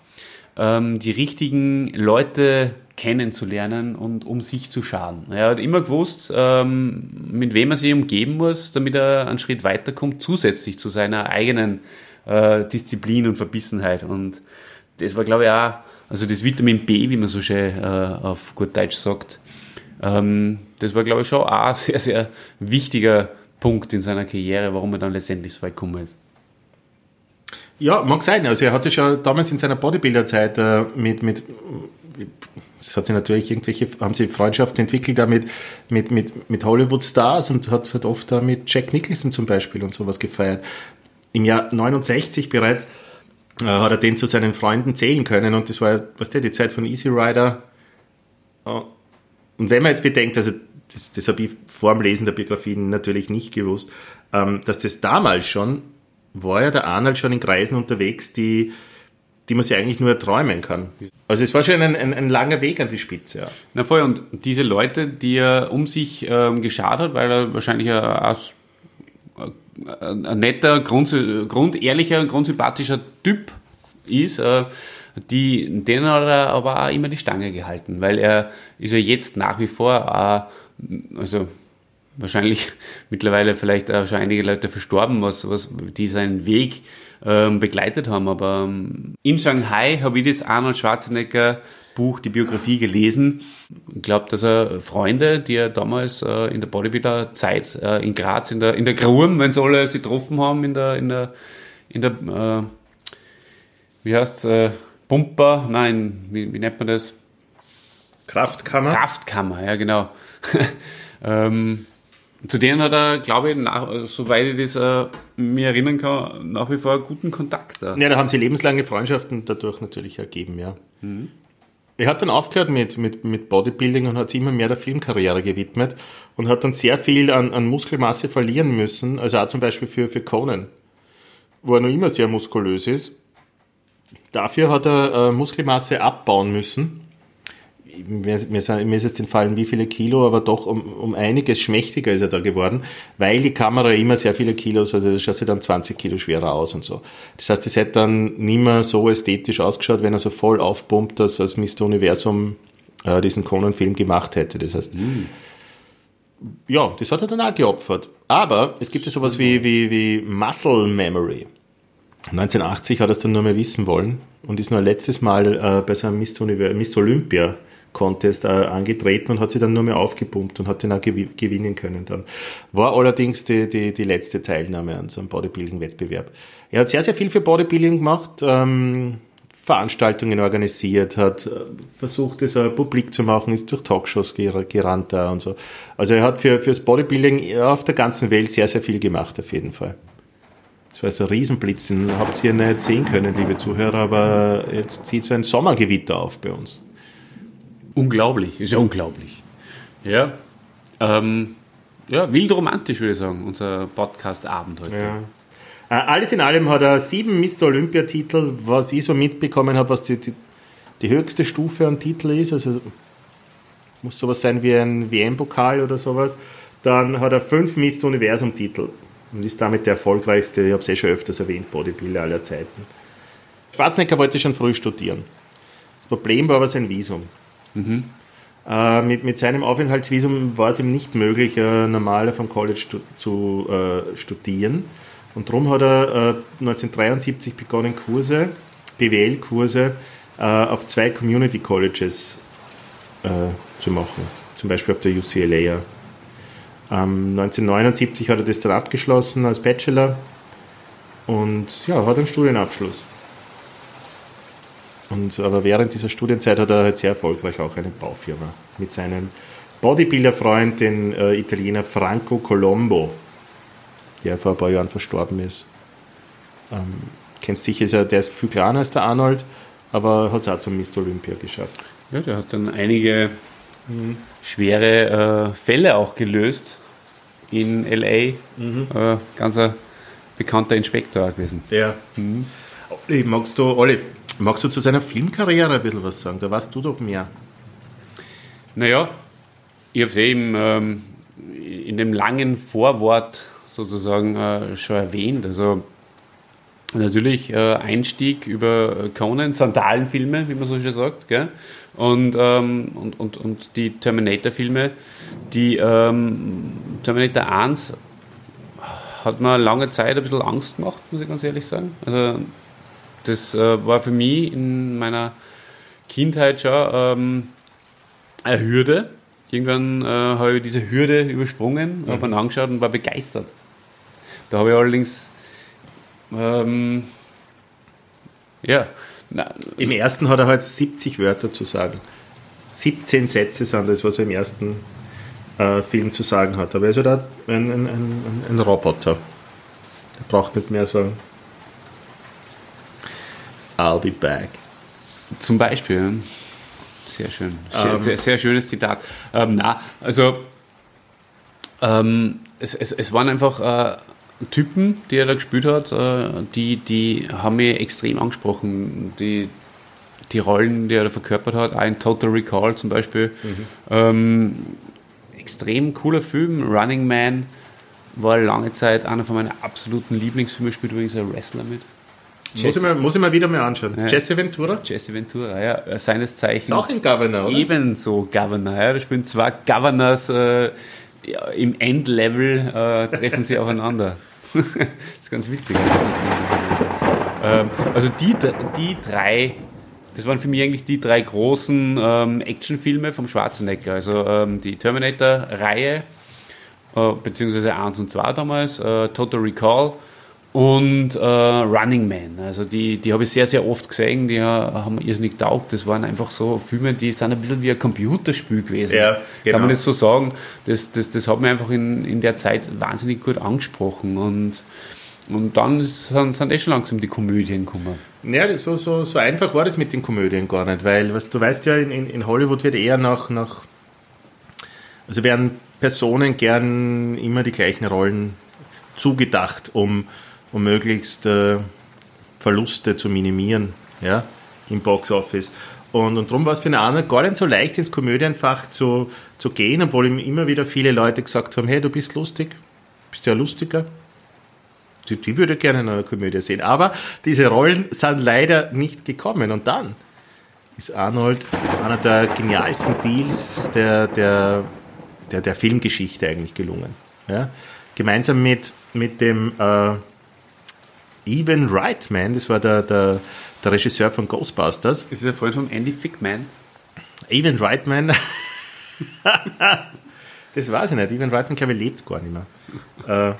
ähm, die richtigen Leute kennenzulernen und um sich zu schaden. Er hat immer gewusst, ähm, mit wem er sich umgeben muss, damit er einen Schritt weiterkommt, zusätzlich zu seiner eigenen äh, Disziplin und Verbissenheit. Und das war, glaube ich, auch, also das Vitamin B, wie man so schön äh, auf gut Deutsch sagt, ähm, das war, glaube ich, schon auch ein sehr, sehr wichtiger Punkt in seiner Karriere, warum er dann letztendlich so weit gekommen ist. Ja, mag sein. Also er hat sich schon damals in seiner Bodybuilder-Zeit äh, mit, mit es hat sich natürlich irgendwelche, haben sie Freundschaften entwickelt da mit, mit, mit, mit Hollywood-Stars und hat, hat oft da mit Jack Nicholson zum Beispiel und sowas gefeiert. Im Jahr 69 bereits äh, hat er den zu seinen Freunden zählen können und das war, was der, die Zeit von Easy Rider. Äh, und wenn man jetzt bedenkt, also das, das habe ich vor dem Lesen der Biografien natürlich nicht gewusst, ähm, dass das damals schon war ja der Arnold schon in Kreisen unterwegs, die, die man sich eigentlich nur träumen kann. Also es war schon ein, ein, ein langer Weg an die Spitze. Ja. Na voll, und diese Leute, die er um sich ähm, geschaut hat, weil er wahrscheinlich ein, ein, ein netter, grund, grundehrlicher, grundsympathischer Typ ist, äh, die, denen hat er aber auch immer die Stange gehalten, weil er ist ja jetzt nach wie vor, äh, also wahrscheinlich mittlerweile vielleicht auch schon einige Leute verstorben, was, was die seinen Weg ähm, begleitet haben. Aber ähm, in Shanghai habe ich das Arnold Schwarzenegger Buch, die Biografie gelesen. Ich glaube, dass er Freunde, die er damals äh, in der Bodybuilder-Zeit äh, in Graz, in der, in der Grum, wenn sie alle sich getroffen haben, in der, in der, in der äh, wie heißt's, äh, Pumper, nein, wie, wie nennt man das? Kraftkammer. Kraftkammer, ja genau. ähm, zu denen hat er, glaube ich, nach, soweit ich das äh, mir erinnern kann, nach wie vor einen guten Kontakt. Ja, da haben sie lebenslange Freundschaften dadurch natürlich ergeben, ja. Mhm. Er hat dann aufgehört mit, mit, mit Bodybuilding und hat sich immer mehr der Filmkarriere gewidmet und hat dann sehr viel an, an Muskelmasse verlieren müssen, also auch zum Beispiel für, für Conan, wo er noch immer sehr muskulös ist. Dafür hat er äh, Muskelmasse abbauen müssen mir, mir, mir ist jetzt entfallen, wie viele Kilo, aber doch um, um einiges schmächtiger ist er da geworden, weil die Kamera immer sehr viele Kilos, also schaut sich dann 20 Kilo schwerer aus und so. Das heißt, es hätte dann nicht mehr so ästhetisch ausgeschaut, wenn er so voll aufpumpt, dass als Mr. Universum äh, diesen Conan-Film gemacht hätte. Das heißt, mhm. ja, das hat er dann auch geopfert. Aber es gibt ja sowas wie, wie, wie Muscle Memory. 1980 hat er es dann nur mehr wissen wollen und ist nur letztes Mal äh, bei so einem Mr. Mr. Olympia Contest äh, angetreten und hat sie dann nur mehr aufgepumpt und hat den auch gewinnen können dann. War allerdings die, die, die letzte Teilnahme an so einem Bodybuilding-Wettbewerb. Er hat sehr, sehr viel für Bodybuilding gemacht, ähm, Veranstaltungen organisiert, hat äh, versucht, es uh, publik zu machen, ist durch Talkshows gerannt da und so. Also er hat für, fürs Bodybuilding auf der ganzen Welt sehr, sehr viel gemacht, auf jeden Fall. Das war so ein Riesenblitz, den habt ihr nicht sehen können, liebe Zuhörer, aber jetzt zieht so ein Sommergewitter auf bei uns. Unglaublich, ist ja unglaublich. Ja, ähm, ja wild romantisch würde ich sagen, unser Podcast-Abend heute. Ja. Äh, alles in allem hat er sieben Mr. Olympia-Titel, was ich so mitbekommen habe, was die, die, die, höchste Stufe an Titel ist. Also muss sowas sein wie ein WM-Pokal oder sowas. Dann hat er fünf Mr. Universum-Titel und ist damit der erfolgreichste, ich habe es eh schon öfters erwähnt, Bodybuilder aller Zeiten. Schwarzenegger wollte schon früh studieren. Das Problem war aber sein Visum. Mhm. Äh, mit, mit seinem Aufenthaltsvisum war es ihm nicht möglich, äh, normal auf dem College stu zu äh, studieren. Und darum hat er äh, 1973 begonnen, Kurse, BWL-Kurse äh, auf zwei Community Colleges äh, zu machen. Zum Beispiel auf der UCLA. Ähm, 1979 hat er das dann abgeschlossen als Bachelor und ja, hat einen Studienabschluss. Und, aber während dieser Studienzeit hat er halt sehr erfolgreich auch eine Baufirma mit seinem Bodybuilder-Freund, den äh, Italiener Franco Colombo, der vor ein paar Jahren verstorben ist. Ähm, kennst sicher, ist er, der ist viel kleiner als der Arnold, aber hat es auch zum Mr. Olympia geschafft. Ja, der hat dann einige schwere äh, Fälle auch gelöst in L.A. Äh, ganz ein bekannter Inspektor gewesen. Ja. Olli, magst du, Olli, magst du zu seiner Filmkarriere ein bisschen was sagen? Da weißt du doch mehr. Naja, ich habe es eben ähm, in dem langen Vorwort sozusagen äh, schon erwähnt. Also natürlich äh, Einstieg über Conan, Sandalenfilme, wie man so schön sagt, gell? Und, ähm, und, und, und die Terminator-Filme. Die ähm, Terminator 1 hat mir lange Zeit ein bisschen Angst gemacht, muss ich ganz ehrlich sagen. Also das äh, war für mich in meiner Kindheit schon ähm, eine Hürde. Irgendwann äh, habe ich diese Hürde übersprungen, habe ihn angeschaut und war begeistert. Da habe ich allerdings ähm, ja, na, Im ersten hat er halt 70 Wörter zu sagen. 17 Sätze sind das, was er im ersten äh, Film zu sagen hat. Aber er ist halt ein, ein, ein, ein Roboter. Der braucht nicht mehr sagen. I'll be back. Zum Beispiel. Sehr schön. Sehr, Ähm. sehr, sehr schönes Zitat. Ähm, na, also ähm, es, es, es waren einfach äh, Typen, die er da gespielt hat, äh, die, die haben mich extrem angesprochen. Die, die Rollen, die er da verkörpert hat, auch in Total Recall zum Beispiel. Ähm, extrem cooler Film. Running Man war lange Zeit einer von meinen absoluten Lieblingsfilmen, spielt übrigens ein Wrestler mit. Muss ich, mal, muss ich mal wieder mal anschauen. Ja. Jesse Ventura? Jesse Ventura, ja, seines Zeichens. Ist auch ein Governor, oder? Ebenso Governor, ja. Da spielen zwei Governors äh, ja, im Endlevel, äh, treffen sie aufeinander. das ist ganz witzig. ähm, also die, die drei, das waren für mich eigentlich die drei großen ähm, Actionfilme vom Schwarzenegger. Also ähm, die Terminator-Reihe, äh, beziehungsweise 1 und 2 damals, äh, Total Recall und äh, Running Man. Also die, die habe ich sehr, sehr oft gesehen, die äh, haben mir irrsinnig taugt. Das waren einfach so Filme, die sind ein bisschen wie ein Computerspiel gewesen. Ja, genau. Kann man das so sagen? Das, das, das hat mich einfach in, in der Zeit wahnsinnig gut angesprochen und und dann sind, sind eh schon langsam die Komödien gekommen. Ja, so, so, so einfach war das mit den Komödien gar nicht, weil was, du weißt ja, in, in, in Hollywood wird eher nach, nach, also werden Personen gern immer die gleichen Rollen zugedacht, um, um möglichst äh, Verluste zu minimieren, ja, im Boxoffice. Und, und darum war es für einen anderen gar nicht so leicht, ins Komödienfach zu, zu gehen, obwohl ihm immer wieder viele Leute gesagt haben, hey, du bist lustig, bist ja lustiger, die, die würde gerne in einer Komödie sehen. Aber diese Rollen sind leider nicht gekommen. Und dann ist Arnold einer der genialsten Deals der, der, der, der Filmgeschichte eigentlich gelungen. Ja? Gemeinsam mit, mit dem äh, Evan Reitman, das war der, der, der Regisseur von Ghostbusters. Ist der Freund von Andy Fickman? Evan Reitman, das weiß ich nicht. Evan Reitman, glaube ich, lebt gar nicht mehr. Äh,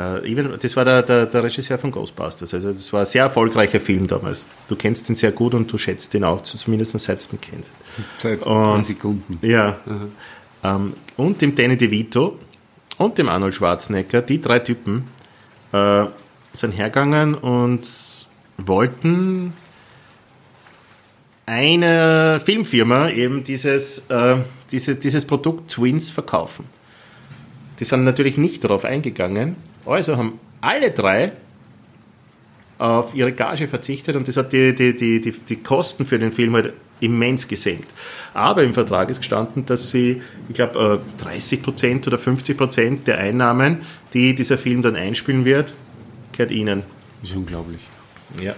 äh, Evan, das war der, der, der Regisseur von Ghostbusters. Also das war ein sehr erfolgreicher Film damals. Du kennst ihn sehr gut und du schätzt ihn auch, zumindest seit du ihn kennst. Seit Und- Sekunden. Ja. Ähm, und dem Danny DeVito und dem Arnold Schwarzenegger, die drei Typen, äh, sind hergegangen und wollten einer Filmfirma eben dieses, äh, dieses, dieses Produkt Twins verkaufen. Die sind natürlich nicht darauf eingegangen, also haben alle drei auf ihre Gage verzichtet und das hat die, die, die, die, die Kosten für den Film halt immens gesenkt. Aber im Vertrag ist gestanden, dass sie, ich glaube, 30% oder 50% der Einnahmen, die dieser Film dann einspielen wird, gehört ihnen. Das ist unglaublich. Ja.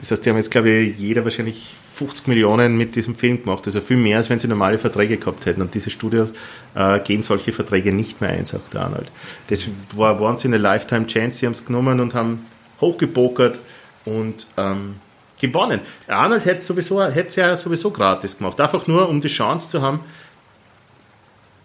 Das heißt, die haben jetzt, glaube ich, jeder wahrscheinlich 50 Millionen mit diesem Film gemacht. Also viel mehr, als wenn sie normale Verträge gehabt hätten. Und diese Studios äh, gehen solche Verträge nicht mehr ein, sagt der Arnold. Das war once in a lifetime chance. Sie haben es genommen und haben hochgepokert und ähm, gewonnen. Arnold hätte sowieso, hätte es ja sowieso gratis gemacht. Einfach nur, um die Chance zu haben,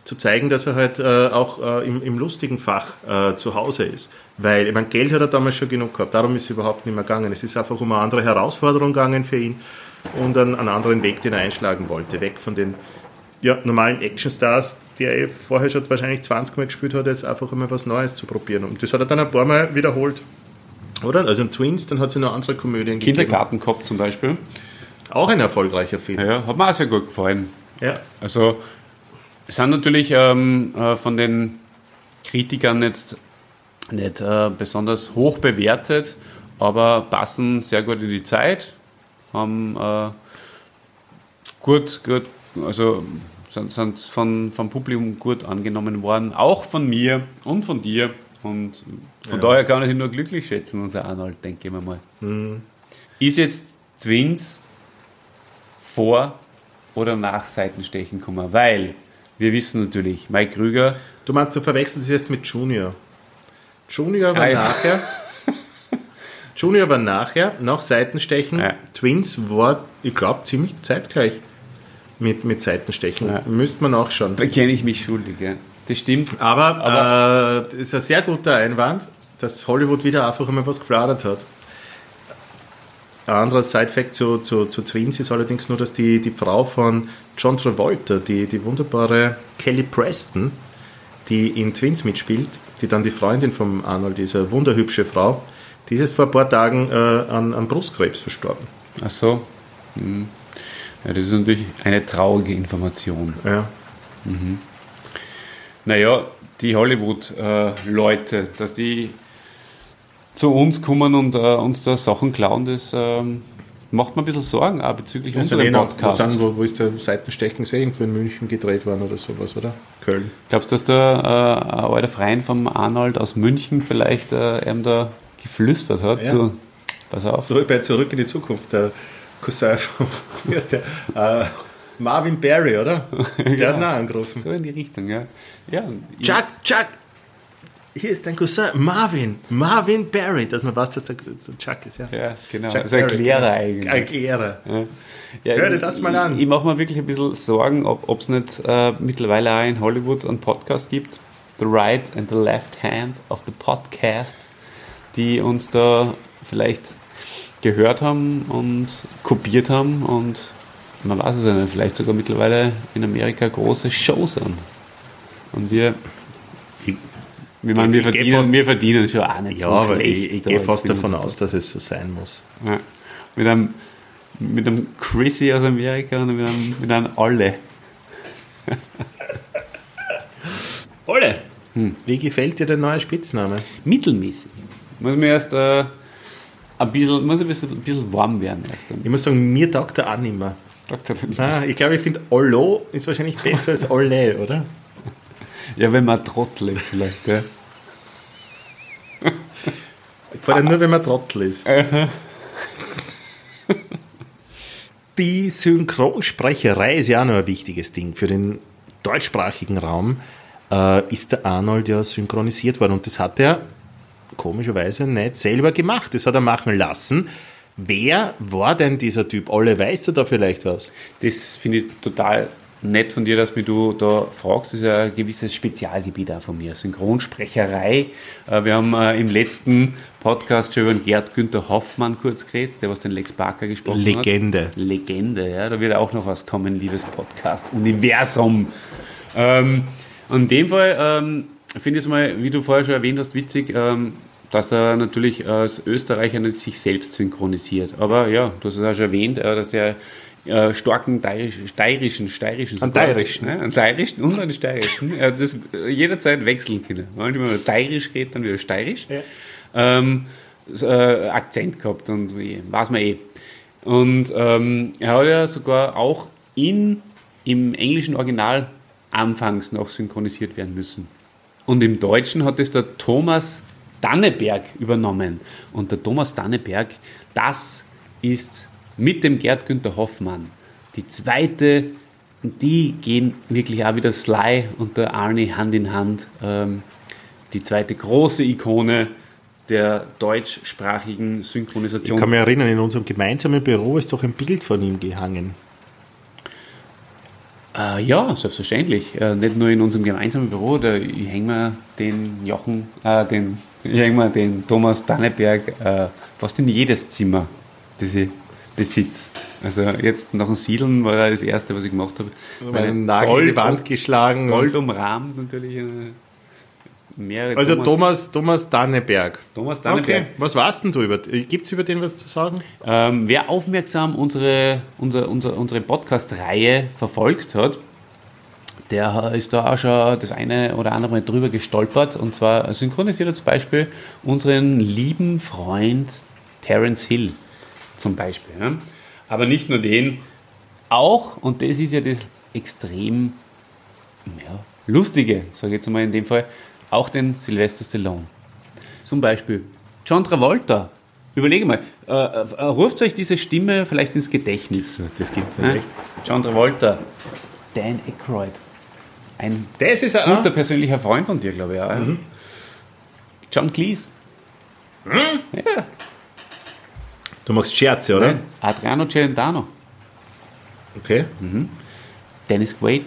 zu zeigen, dass er halt äh, auch äh, im, im lustigen Fach äh, zu Hause ist. Weil, ich meine, Geld hat er damals schon genug gehabt, darum ist es überhaupt nicht mehr gegangen. Es ist einfach um eine andere Herausforderung gegangen für ihn und einen, einen anderen Weg, den er einschlagen wollte. Weg von den ja, normalen Actionstars, die er eh vorher schon wahrscheinlich 20 Mal gespielt hat, jetzt einfach immer was Neues zu probieren. Und das hat er dann ein paar Mal wiederholt. Oder? Also in Twins, dann hat es noch andere Komödien Kindergarten Cop zum Beispiel. Auch ein erfolgreicher Film. Ja, hat mir auch sehr gut gefallen. Ja. Also es sind natürlich ähm, äh, von den Kritikern jetzt nicht äh, besonders hoch bewertet, aber passen sehr gut in die Zeit, haben äh, gut, gut, also sind, sind von, vom Publikum gut angenommen worden, auch von mir und von dir. Und von daher kann ich ihn nur glücklich schätzen, unser Arnold, denke ich mir mal. Ist jetzt Twins vor oder nach Seitenstechen gekommen? Weil wir wissen natürlich, Mike Krüger, Du meinst, du verwechselst es jetzt mit Junior. Junior war ja. nachher. Junior war nachher, nach Seitenstechen. Ja. Twins war, ich glaube, ziemlich zeitgleich mit, mit Seitenstechen. Ja. Müsste man nachschauen. da kenne ich mich schuldig. Ja. Das stimmt. Aber, Aber- äh, das ist ein sehr guter Einwand, dass Hollywood wieder einfach einmal was gefladert hat. Ein anderer Side-Fact zu, zu, zu Twins ist allerdings nur, dass die, die Frau von John Travolta, die, die wunderbare Kelly Preston, die in Twins mitspielt, die dann die Freundin von Arnold eine wunderhübsche Frau, die ist jetzt vor ein paar Tagen äh, an, an Brustkrebs verstorben. Ach so. Hm. Ja, das ist natürlich eine traurige Information. Ja. Naja, die Hollywood-Leute, dass die zu uns kommen und äh, uns da Sachen klauen, das ähm, macht mir ein bisschen Sorgen, auch bezüglich unserem Also, Podcast. Wo, sind, wo, wo ist der Seitenstechen gesehen? Irgendwo in München gedreht worden oder sowas, oder? Köln. Glaubst du, dass da äh, alter Freund vom Arnold aus München vielleicht äh, ihm da geflüstert hat? Ja. Du, pass auf. So bei Zurück in die Zukunft, der Cousin von ja, der, äh, Marvin Barry, oder? Der hat ihn angerufen. So in die Richtung, ja. Ja, Chuck, Chuck, hier ist dein Cousin Marvin, Marvin Barry, dass man weiß, dass der Chuck ist, ja. Ja, genau. Chuck Das ist ein. Erklärer eigentlich. Erklärer. Ja, Hör dir das mal an. Ich, ich mache mir wirklich ein bisschen Sorgen, ob es nicht äh, mittlerweile auch in Hollywood einen Podcast gibt, The Right and the Left Hand of the Podcast, die uns da vielleicht gehört haben und kopiert haben und man weiß es ja nicht, vielleicht sogar mittlerweile in Amerika große Shows an. Und wir, wir, meinen, wir, ich verdienen, fast- wir verdienen schon auch nicht ja, so aber schlecht. ich, ich gehe fast davon aus, dass es so sein muss. Ja. Mit einem, mit einem Chrissy aus Amerika und mit einem, mit einem Olle. Olle! Wie gefällt dir der neue Spitzname? Mittelmäßig. Muss mir erst äh, ein bisschen, muss ein bisschen, ein bisschen warm werden erst dann. Ich muss sagen, mir taugt er auch nicht mehr. Nein, ich glaube, ich finde Ollo ist wahrscheinlich besser als Olle, oder? Ja, wenn man Trottel ist vielleicht, gell? Vor allem nur, wenn man Trottel ist. Die Synchronsprecherei ist ja auch noch ein wichtiges Ding. Für den deutschsprachigen Raum äh, ist der Arnold ja synchronisiert worden. Und das hat er komischerweise nicht selber gemacht. Das hat er machen lassen. Wer war denn dieser Typ? Alle weißt du da vielleicht was? Das finde ich total nett von dir, dass mich du da fragst. Das ist ja ein gewisses Spezialgebiet auch von mir. Synchronsprecherei. Äh, Wir haben äh, im letzten Podcast schon über den Gerd Günther Hoffmann kurz geredet, der was den Lex Barker gesprochen Legende. hat. Legende, ja. Da wird auch noch was kommen, liebes Podcast-Universum. Ähm, und in dem Fall ähm, finde ich es mal, wie du vorher schon erwähnt hast, witzig, ähm, dass er natürlich als Österreicher nicht sich selbst synchronisiert. Aber ja, du hast es auch schon erwähnt, äh, dass er äh, starken steirischen, steirischen, steirischen, sogar, steirischen. ne? einen steirischen und einen steirischen, äh, das jederzeit wechseln können. Wenn man steirisch redet, dann wieder steirisch. Ähm, so, äh, Akzent gehabt und weiß man eh. Und ähm, er hat ja sogar auch in, im englischen Original anfangs noch synchronisiert werden müssen. Und im Deutschen hat es der Thomas Danneberg übernommen. Und der Thomas Danneberg, das ist mit dem Gerd Günther Hoffmann die zweite, die gehen wirklich auch wieder Sly und der Arnie Hand in Hand. Ähm, die zweite große Ikone der deutschsprachigen Synchronisation. Ich kann mich erinnern, in unserem gemeinsamen Büro ist doch ein Bild von ihm gehangen. Äh, ja, selbstverständlich. Äh, nicht nur in unserem gemeinsamen Büro, da hängen wir den Jochen, äh, den, ich häng mir den Thomas Danneberg äh, fast in jedes Zimmer, das ich besitze. Also jetzt nach dem Siedeln war das erste, was ich gemacht habe. Meinen Nagel in die Wand geschlagen. Gold umrahmt natürlich. Äh, mehrere Also Thomas, Thomas Danneberg. Thomas Danneberg. Okay, was warst denn du über? Gibt es über den was zu sagen? Ähm, wer aufmerksam unsere, unser, unser, unsere Podcast-Reihe verfolgt hat, der ist da auch schon das eine oder andere Mal drüber gestolpert. Und zwar synchronisiert er zum Beispiel unseren lieben Freund Terence Hill zum Beispiel. Ja? Aber nicht nur den, auch, und das ist ja das extrem ja, Lustige, sage ich jetzt mal in dem Fall, auch den Sylvester Stallone. Zum Beispiel John Travolta. Überlege mal, äh, äh, ruft euch diese Stimme vielleicht ins Gedächtnis. Das gibt's Ja? nicht. John Travolta, Dan Aykroyd. Ein Das ist ein guter persönlicher Freund von dir, glaube ich. Auch, ja. John Cleese. Ja, Du machst Scherze, oder? nein. Adriano Celentano. Okay. Dennis Quaid.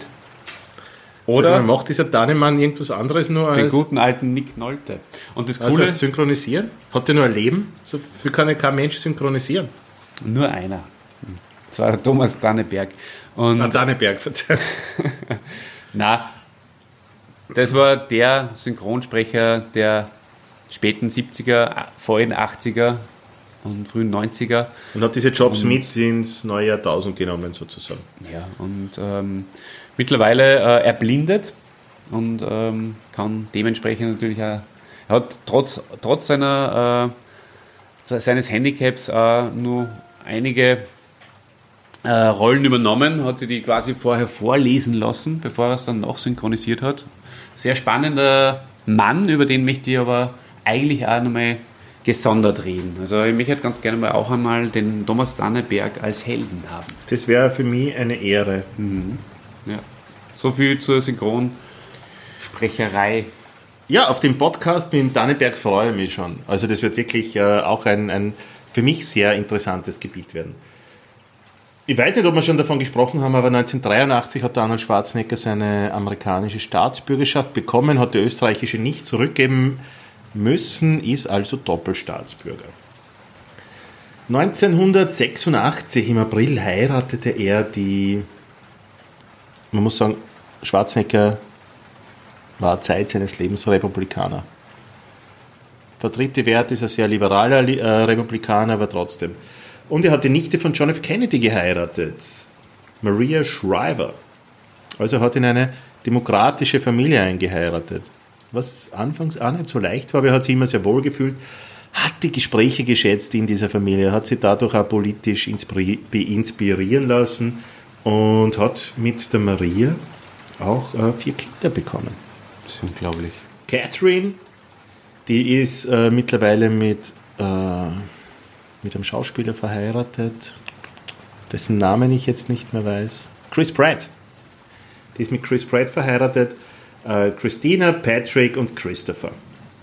Oder Oder macht dieser Dannemann irgendwas anderes nur den als, guten alten Nick Nolte. Und das als Coole, als Synchronisieren? Hat der nur ein Leben? So viel kann ja kein Mensch synchronisieren. nur einer. Das war der Thomas Danneberg. Und Ah, Danneberg, verzeih. Na, das war der Synchronsprecher der späten 70er, vorhin 80er und frühen 90er. Und hat diese Jobs mit ins neue Jahrtausend genommen, sozusagen. Ja, und ähm, mittlerweile äh, erblindet und ähm, kann dementsprechend natürlich auch, er hat trotz, trotz seiner, äh, seines Handicaps äh, nur einige äh, Rollen übernommen, hat sie die quasi vorher vorlesen lassen, bevor er es dann noch synchronisiert hat. Sehr spannender Mann, über den möchte ich aber eigentlich auch nochmal gesondert reden. Also ich möchte ganz gerne mal auch einmal den Thomas Danneberg als Helden haben. Das wäre für mich eine Ehre. Ja. So viel zur Synchronsprecherei. Ja, auf dem Podcast mit dem Danneberg freue ich mich schon. Also das wird wirklich äh, auch ein, ein für mich sehr interessantes Gebiet werden. Ich weiß nicht, ob wir schon davon gesprochen haben, aber 1983 hat Arnold Schwarzenegger seine amerikanische Staatsbürgerschaft bekommen, hat die österreichische nicht zurückgeben müssen, ist also Doppelstaatsbürger. 1986 im April heiratete er die, man muss sagen, Schwarzenegger war Zeit seines Lebens Republikaner. Vertritt die Werte, ist ein sehr liberaler Li- äh, Republikaner, aber trotzdem. Und er hat die Nichte von John F. Kennedy geheiratet, Maria Shriver. Also hat in eine demokratische Familie eingeheiratet. Was anfangs auch nicht so leicht war, aber er hat sich immer sehr wohl gefühlt, hat die Gespräche geschätzt in dieser Familie, hat sie dadurch auch politisch inspiri- inspirieren lassen und hat mit der Maria auch äh, vier Kinder bekommen. Das ist unglaublich. Catherine, die ist äh, mittlerweile mit, äh, mit einem Schauspieler verheiratet, dessen Namen ich jetzt nicht mehr weiß. Chris Pratt. Die ist mit Chris Pratt verheiratet. Äh, Christina, Patrick und Christopher.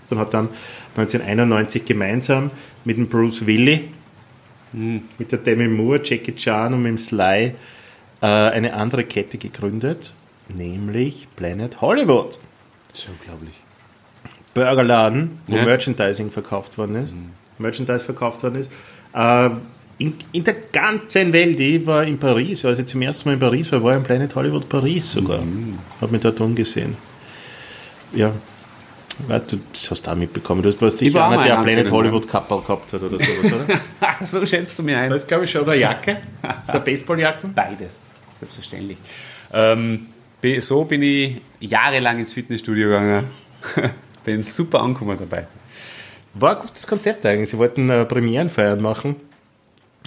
Und hat dann 1991 gemeinsam mit dem Bruce Willis, mit der Demi Moore, Jackie Chan und mit dem Sly äh, eine andere Kette gegründet, nämlich Planet Hollywood. Das ist unglaublich. Burgerladen, wo Ja. Merchandising verkauft worden ist, Merchandise verkauft worden ist. Äh, in, in der ganzen Welt, ich war in Paris, als ich zum ersten Mal in Paris war, war ich im Planet Hollywood Paris sogar. Hab mich dort umgesehen. Ja. Weißt du, das hast du auch mitbekommen. Du warst sicher war einer, mal der in ein Planet Hollywood Kappel gehabt hat oder sowas, oder? so schätzt du mir ein. Das ist, glaube ich, schon eine Jacke. Das ist eine Baseballjacke. Beides, selbstverständlich. Ähm, so bin ich jahrelang ins Fitnessstudio gegangen. bin super angekommen dabei. War ein gutes Konzept eigentlich. Sie wollten äh, Premierenfeiern machen.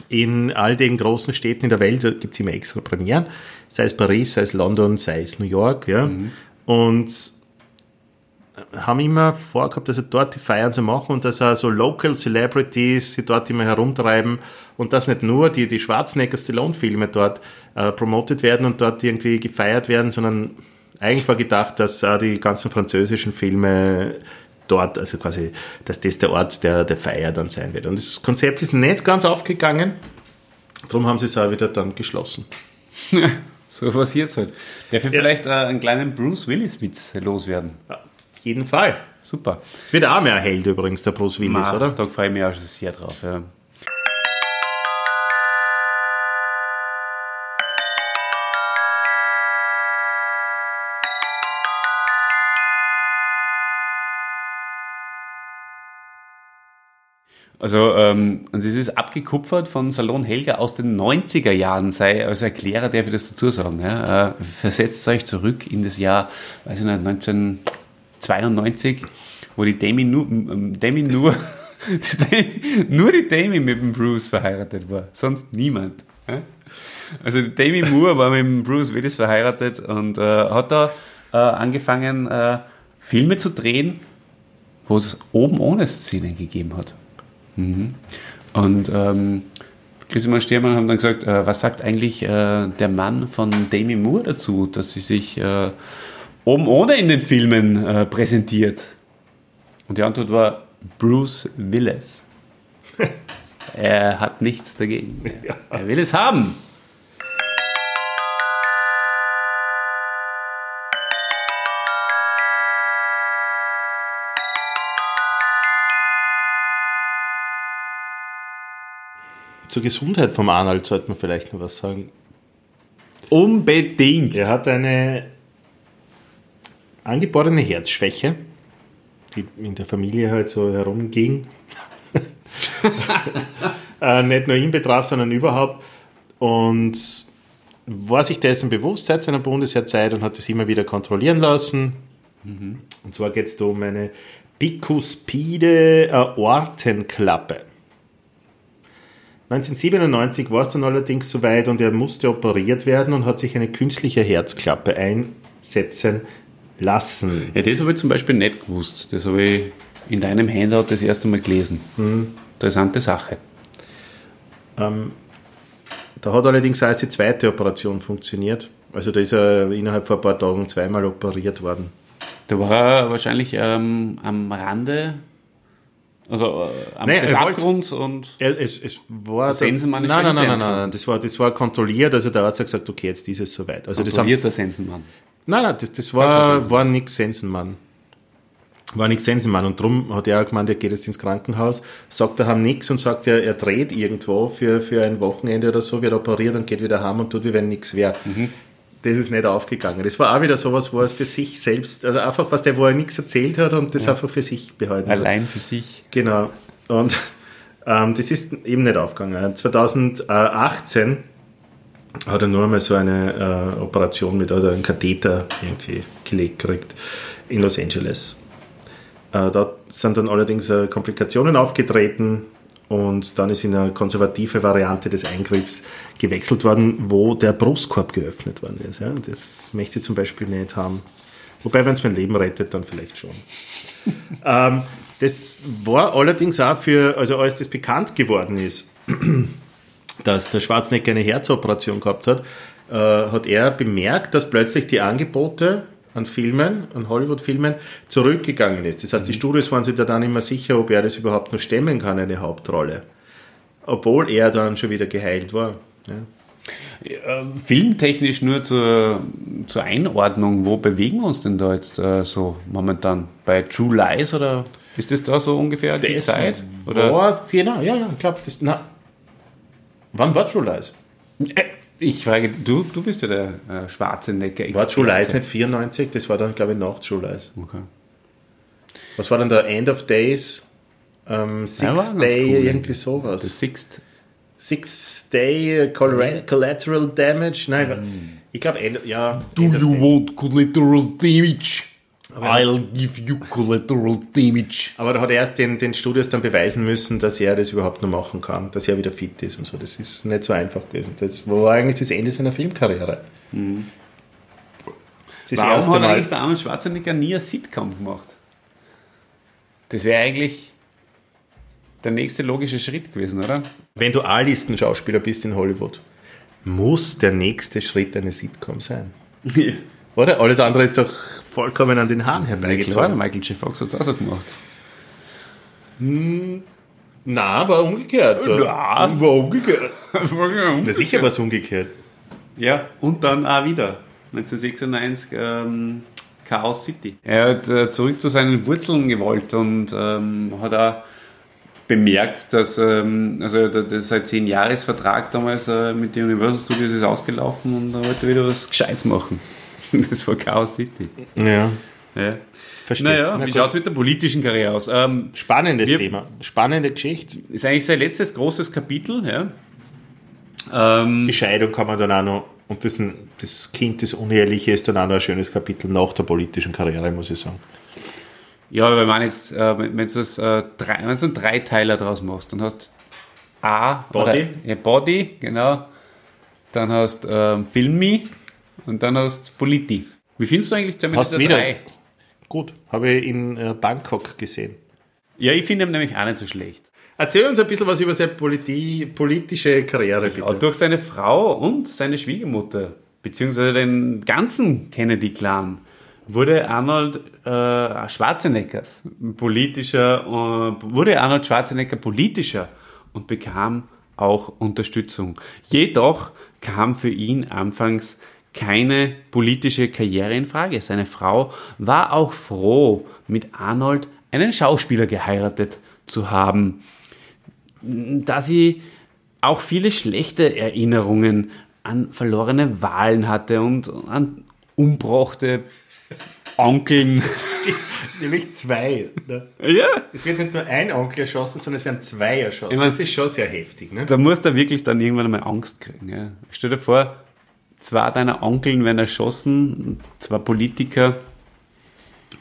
In all den großen Städten in der Welt gibt es immer extra Premieren. Sei es Paris, sei es London, sei es New York. Ja. Und haben immer vorgehabt, dass er dort die Feiern zu machen und dass er so Local Celebrities sie dort immer herumtreiben und dass nicht nur die, die Schwarzenegger Stallone-Filme dort äh, promotet werden und dort irgendwie gefeiert werden, sondern eigentlich war gedacht, dass äh, die ganzen französischen Filme dort, also quasi, dass das der Ort der, der Feier dann sein wird. Und das Konzept ist nicht ganz aufgegangen, darum haben sie es auch wieder dann geschlossen. So passiert's halt. Darf ich vielleicht äh, einen kleinen Bruce Willis-Witz loswerden? Ja, jeden Fall. Super. Es wird auch mehr Held übrigens, der Bruce Willis, Ma, oder? Da freue ich mich auch schon sehr drauf. Ja. Also, ähm, und es ist abgekupfert von Salon Helga aus den 90er Jahren, sei als Erklärer darf ich das dazu sagen. Ja? Äh, versetzt euch zurück in das Jahr, weiß ich nicht, 1992, wo die Demi nur, ähm, Demi nur, nur die Demi mit dem Bruce verheiratet war, sonst niemand. Also die Demi Moore war mit dem Bruce Willis verheiratet und äh, hat da äh, angefangen, äh, Filme zu drehen, wo es oben ohne Szenen gegeben hat. Mhm. Und ähm, Christian Stiermann haben dann gesagt, äh, was sagt eigentlich äh, der Mann von Demi Moore dazu, dass sie sich äh, oben ohne in den Filmen äh, präsentiert? Und die Antwort war Bruce Willis. er hat nichts dagegen. Er will es haben. Zur Gesundheit vom Arnold sollte man vielleicht noch was sagen. Unbedingt. Er hat eine angeborene Herzschwäche, die in der Familie halt so herumging. äh, nicht nur ihn betraf, sondern überhaupt. Und war sich dessen bewusst seit seiner Bundesheerzeit und hat es immer wieder kontrollieren lassen. Und zwar geht es da um eine bikuspide Aortenklappe. 1997 war es dann allerdings soweit und er musste operiert werden und hat sich eine künstliche Herzklappe einsetzen lassen. Ja, das habe ich zum Beispiel nicht gewusst. Das habe ich in deinem Handout das erste Mal gelesen. Interessante Sache. Da hat allerdings auch erst die zweite Operation funktioniert. Also da ist er innerhalb von ein paar Tagen zweimal operiert worden. Da war er wahrscheinlich ähm, am Rande, also äh, am Nee, des wollte- und Er, es, es war Sensenmann ist nein, nein, nein, nein, nein, das war, das war kontrolliert. Also der Arzt hat gesagt, okay, jetzt ist es soweit. Also das haben, kontrolliert der Sensenmann. Nein, nein, das, das war, war nix Sensenmann. War nix Sensenmann. Und drum hat er auch gemeint, er geht jetzt ins Krankenhaus, sagt daheim nix und sagt, er, er dreht irgendwo für, für ein Wochenende oder so, wird operiert und geht wieder heim und tut, wie wenn nichts wäre. Das ist nicht aufgegangen. Das war auch wieder sowas, wo er es für sich selbst, also einfach was der, wo er nichts erzählt hat und das einfach für sich behalten hat. Allein für sich. Genau. Und ähm, das ist eben nicht aufgegangen. 2018 hat er nur einmal so eine äh, Operation mit oder einen Katheter irgendwie gelegt gekriegt in Los Angeles. Äh, da sind dann allerdings äh, Komplikationen aufgetreten und dann ist in eine konservative Variante des Eingriffs gewechselt worden, wo der Brustkorb geöffnet worden ist. Ja? Das möchte ich zum Beispiel nicht haben. Wobei, wenn es mein Leben rettet, dann vielleicht schon. Ähm, das war allerdings auch für, also als das bekannt geworden ist, dass der Schwarzenegger eine Herzoperation gehabt hat, äh, hat er bemerkt, dass plötzlich die Angebote an Filmen, an Hollywood-Filmen, zurückgegangen ist. Das heißt, die Studios waren sich da dann immer sicher, ob er das überhaupt noch stemmen kann, eine Hauptrolle. Obwohl er dann schon wieder geheilt war. Ja. Ähm, filmtechnisch nur zur, zur Einordnung, wo bewegen wir uns denn da jetzt äh, so momentan? Bei True Lies oder ist das da so ungefähr die Das Zeit? Oder? War, genau, ja, ja, ich glaube, das, na, wann war True Lies? Äh, Ich frage, du, du bist ja der äh, schwarze Necker. War Lies nicht 94? Das war dann, glaube ich, nach True Lies. Okay. Was war dann der End of Days? Ähm, Sixth Ja, Day, cool. irgendwie The sowas. Sixth. Sixth Day, Colla- Collateral Damage? Nein, ich glaube, ja. End of Days. want collateral damage? I'll give you collateral damage. Aber da hat er erst den, den Studios dann beweisen müssen, dass er das überhaupt noch machen kann, dass er wieder fit ist und so. Das ist nicht so einfach gewesen. Das war eigentlich das Ende seiner Filmkarriere. Das Warum erste hat Mal. eigentlich der Arnold Schwarzenegger nie eine Sitcom gemacht? Das wäre eigentlich der nächste logische Schritt gewesen, oder? Wenn du A-Listen-Schauspieler bist in Hollywood, muss der nächste Schritt eine Sitcom sein. Oder? Alles andere ist doch vollkommen an den Haaren herbeigezogen. Michael J. Fox hat es auch so gemacht. Na, war umgekehrt. Ja. War umgekehrt. Na, sicher war es umgekehrt. Ja, und dann auch wieder. 1996 ähm, Chaos City. Er hat äh, zurück zu seinen Wurzeln gewollt und ähm, hat auch bemerkt, dass ähm, also der seit zehn Jahresvertrag damals äh, mit den Universal Studios ist ausgelaufen und er wollte wieder was Gescheites machen. Das war Chaos City. Ja. Ja. Verstehe. Naja, Na wie schaut es mit der politischen Karriere aus? Ähm, Spannendes Wir- Thema. Spannende Geschichte. ist eigentlich sein letztes großes Kapitel. Ja. Ähm, Die Scheidung kann man dann auch noch, und das, das Kind, das Uneheliche, ist dann auch noch ein schönes Kapitel nach der politischen Karriere, muss ich sagen. Ja, aber wenn man jetzt, äh, wenn du das äh, drei, wenn du einen Dreiteiler draus machst, dann hast A Body. Oder, ja, Body, genau. Dann hast ähm, Filmi und dann hast Politi. Wie findest du eigentlich Terminator Hast wieder. 3? Gut, habe ich in äh, Bangkok gesehen. Ja, ich finde ihn nämlich auch nicht so schlecht. Erzähl uns ein bisschen was über seine Politi politische Karriere, bitte. Ja, durch seine Frau und seine Schwiegermutter, beziehungsweise den ganzen Kennedy-Clan, wurde Arnold äh, Schwarzenegger politischer, äh, wurde Arnold Schwarzenegger politischer und bekam auch Unterstützung. Jedoch kam für ihn anfangs keine politische Karriere in Frage. Seine Frau war auch froh, mit Arnold einen Schauspieler geheiratet zu haben da sie auch viele schlechte Erinnerungen an verlorene Wahlen hatte und an umbrachte Onkeln. Nämlich zwei. Ne? Ja. Es wird nicht nur ein Onkel erschossen, sondern es werden zwei erschossen. Ich mein- das ist schon sehr heftig. Ne? Da musst du wirklich dann irgendwann einmal Angst kriegen. Ja. Stell dir vor, zwei deiner Onkeln werden erschossen, zwei Politiker,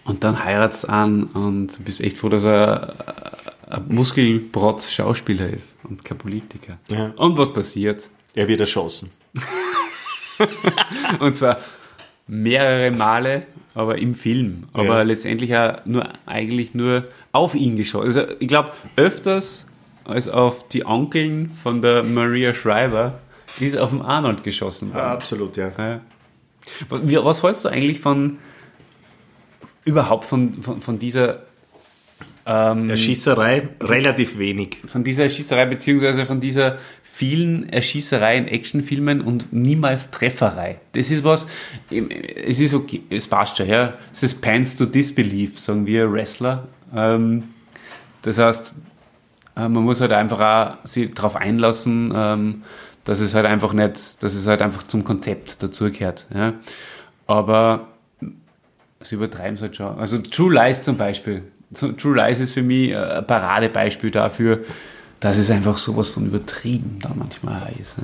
und dann heiratst an und bist echt froh, dass er ein Muskelprotz Schauspieler ist und kein Politiker. Ja. Und was passiert? Er wird erschossen. Und zwar mehrere Male, aber im Film. Aber Ja. letztendlich auch nur, eigentlich nur auf ihn geschossen. Also ich glaube, öfters als auf die Onkeln von der Maria Shriver ist auf den Arnold geschossen worden. absolut, ja. Ja. Was hältst du eigentlich von überhaupt von, von, von dieser Erschießerei relativ wenig. von dieser Schießerei beziehungsweise von dieser vielen Erschießerei in Actionfilmen und niemals Trefferei. Das ist was, es ist okay, es passt schon, ja. Suspense to disbelief, sagen wir Wrestler. Ähm, das heißt, äh, man muss halt einfach auch sich darauf einlassen, ähm, dass es halt einfach nicht, dass es halt einfach zum Konzept dazugehört. Ja. Aber sie übertreiben es halt schon. Also True Lies zum Beispiel. True Lies ist für mich äh, ein Paradebeispiel dafür, dass es einfach sowas von übertrieben da manchmal ist. ja.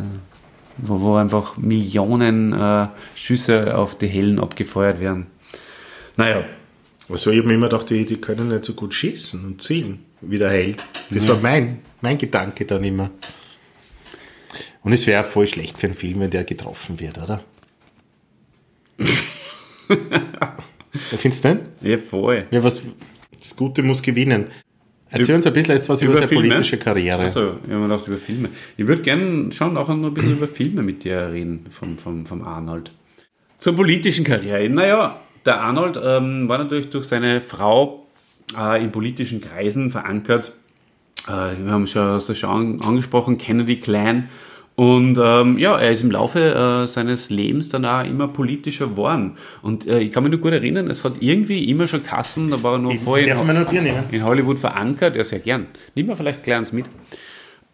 Wo, wo einfach Millionen äh, Schüsse auf die Hellen abgefeuert werden. Naja, Also ich habe mir immer gedacht, die, die können nicht so gut schießen und zielen, wie der Held. Das war mein, mein Gedanke dann immer. Und es wäre voll schlecht für einen Film, wenn der getroffen wird, oder? Findest du nicht? ja voll. Ja, was, das Gute muss gewinnen. Erzähl uns ein bisschen jetzt was über, seine Filme? politische Karriere. Also, ich habe mir gedacht, über Filme. Ich würde gerne schon auch noch ein bisschen über Filme mit dir reden, vom, vom, vom Arnold. Zur politischen Karriere. Naja, der Arnold ähm, war natürlich durch seine Frau äh, in politischen Kreisen verankert. Äh, wir haben schon, hast du schon an- angesprochen, Kennedy Clan. Und ähm, ja, er ist im Laufe äh, seines Lebens dann auch immer politischer geworden. Und äh, ich kann mich nur gut erinnern, es hat irgendwie immer schon Kassen, da war er nur vorher man noch Bier nehmen? in Hollywood verankert, ja sehr gern. Nimm mal vielleicht gleich eins mit.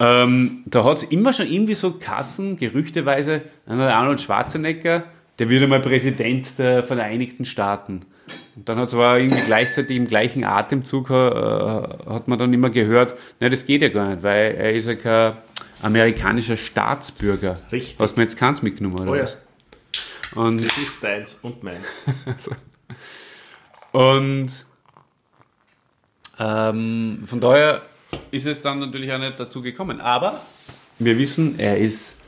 Ähm, da hat es immer schon irgendwie so Kassen, gerüchteweise, Arnold Schwarzenegger, der wird einmal Präsident der Vereinigten Staaten. Und dann hat es aber irgendwie gleichzeitig im gleichen Atemzug, äh, hat man dann immer gehört, na das geht ja gar nicht, weil er ist ja kein amerikanischer Staatsbürger. Richtig. Hast du mir jetzt keins mitgenommen, oder Oh ja. Und Das ist deins und meins. Und ähm, von daher ist es dann natürlich auch nicht dazu gekommen. Aber wir wissen, er ist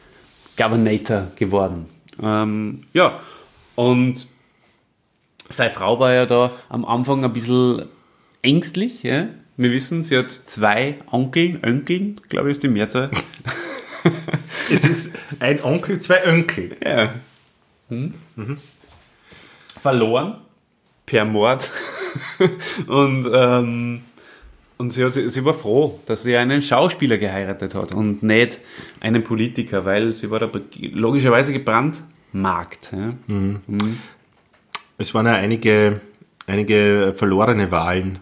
Governator geworden. Ähm, ja, und seine Frau war ja da am Anfang ein bisschen ängstlich. Ja? Wir wissen, sie hat zwei Onkeln, Önkeln, glaube ich, ist die Mehrzahl. Es ist ein Onkel, zwei Onkel. Ja. Hm? Verloren per Mord. und ähm, und sie, hat, sie war froh, dass sie einen Schauspieler geheiratet hat und nicht einen Politiker, weil sie war da logischerweise gebrandmarkt. Ja. Es waren ja einige, einige verlorene Wahlen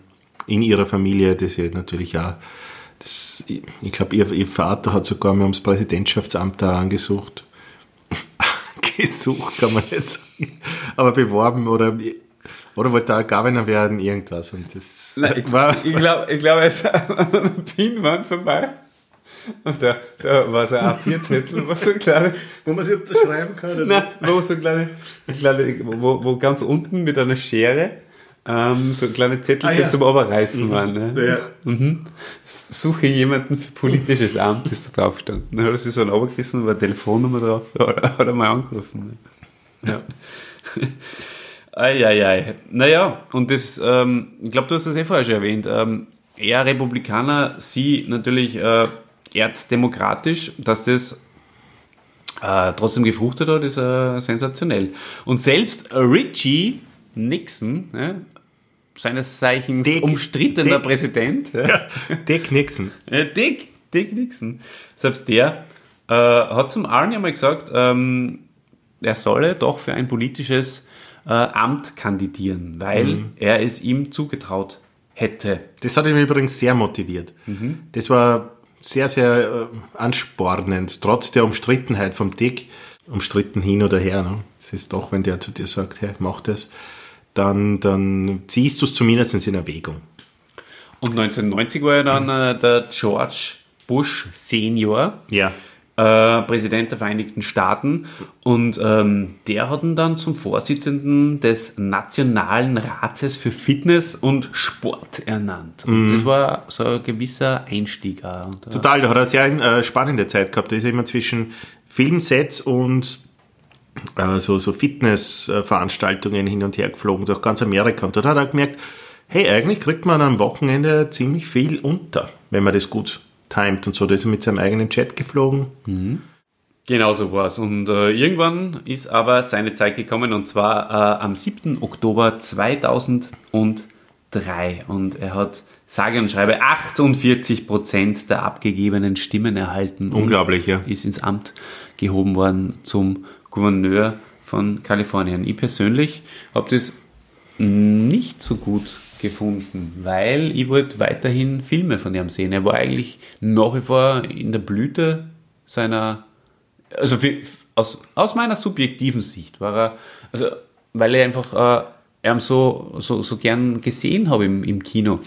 in ihrer Familie, das sie natürlich auch, das, ich ich glaube, ihr, ihr Vater hat sogar mal ums Präsidentschaftsamt da angesucht. Gesucht kann man nicht sagen, aber beworben oder, oder wollte auch Governor werden, irgendwas. Und das Ich, war, ich glaube, ich glaub, er ist an Pinwand vorbei. Und da, da war so ein A4-Zettel, wo so ein kleine, wo man sich unterschreiben kann. Oder? nein, wo so kleine, kleine wo, wo ganz unten mit einer Schere ähm, so kleine Zettel Ah, ja. zum Oberreißen waren. Ne? Ja. Mhm. Suche jemanden für politisches Amt, ist da drauf gestanden. Dann hat er sich so ein Obergerissen, war Telefonnummer drauf, oder hat er mal angerufen. Ne? Ja. Eieiei. Naja, und das, ähm, ich glaube, du hast das eh vorher schon erwähnt. Ähm, er Republikaner, sie natürlich äh, erzdemokratisch, dass das äh, trotzdem gefruchtet hat, ist äh, sensationell. Und selbst Richie Nixon, ja, seines Zeichens Dick- umstrittener Dick- Präsident, ja, Dick Nixon. Dick, Dick Nixon. Selbst der äh, hat zum Arne einmal gesagt, ähm, er solle doch für ein politisches äh, Amt kandidieren, weil er es ihm zugetraut hätte. Das hat ihn übrigens sehr motiviert. Das war sehr, sehr äh, anspornend, trotz der Umstrittenheit vom Dick, umstritten hin oder her. Ne? Es ist doch, wenn der zu dir sagt, hey, mach das, dann, dann ziehst du es zumindest in Erwägung. Und 1990 war ja dann äh, der George Bush Senior. Ja. äh, Präsident der Vereinigten Staaten und ähm, der hat ihn dann zum Vorsitzenden des Nationalen Rates für Fitness und Sport ernannt. Und das war so ein gewisser Einstieg. auch. Äh, Total, da hat er eine sehr äh, spannende Zeit gehabt. Da ist er immer zwischen Filmsets und äh, so, so Fitnessveranstaltungen hin und her geflogen, durch ganz Amerika. Und dort hat er gemerkt, hey, eigentlich kriegt man am Wochenende ziemlich viel unter, wenn man das gut timet und so. Da ist er mit seinem eigenen Jet geflogen. Genau so war's. Und äh, irgendwann ist aber seine Zeit gekommen und zwar äh, am 7. Oktober 2003. Und er hat sage und schreibe 48 Prozent der abgegebenen Stimmen erhalten. Unglaublich, ja. Ist ins Amt gehoben worden zum Gouverneur von Kalifornien. Ich persönlich habe das nicht so gut gefunden, weil ich wollte weiterhin Filme von ihm sehen. Er war eigentlich nach wie vor in der Blüte seiner also für, aus, aus meiner subjektiven Sicht war er, also weil ich einfach äh, er so, so, so gern gesehen habe im, im Kino.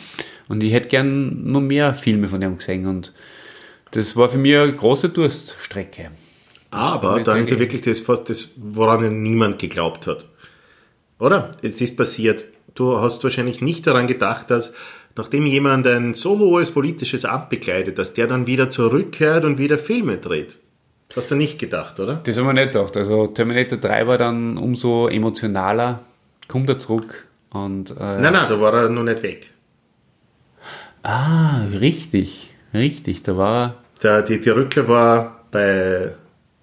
Und ich hätte gern noch mehr Filme von ihm gesehen. Und das war für mich eine große Durststrecke. Aber ist dann ist ja wirklich- das fast das, woran ja niemand geglaubt hat. Oder? Es ist passiert. Du hast wahrscheinlich nicht daran gedacht, dass nachdem jemand ein so hohes politisches Amt bekleidet, dass der dann wieder zurückkehrt und wieder Filme dreht. Das hast du nicht gedacht, oder? Das haben wir nicht gedacht. Also Terminator 3 war dann umso emotionaler, kommt er zurück. Und, äh, Nein, nein, da war er noch nicht weg. Ah, richtig, richtig. Da war er Der, die, die Rückkehr war bei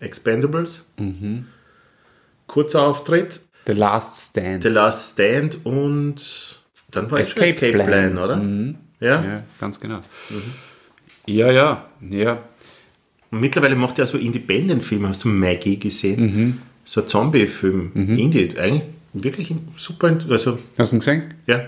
Expendables. Kurzer Auftritt. The Last Stand. The Last Stand und dann war Escape Escape, Plan. Plan, oder? Ja. Ja, ganz genau. Ja, ja, ja. Und mittlerweile macht er so Independent-Filme. Hast du Maggie gesehen? So ein Zombie-Film. Indie. Eigentlich wirklich super. Also, Hast du ihn gesehen? ja.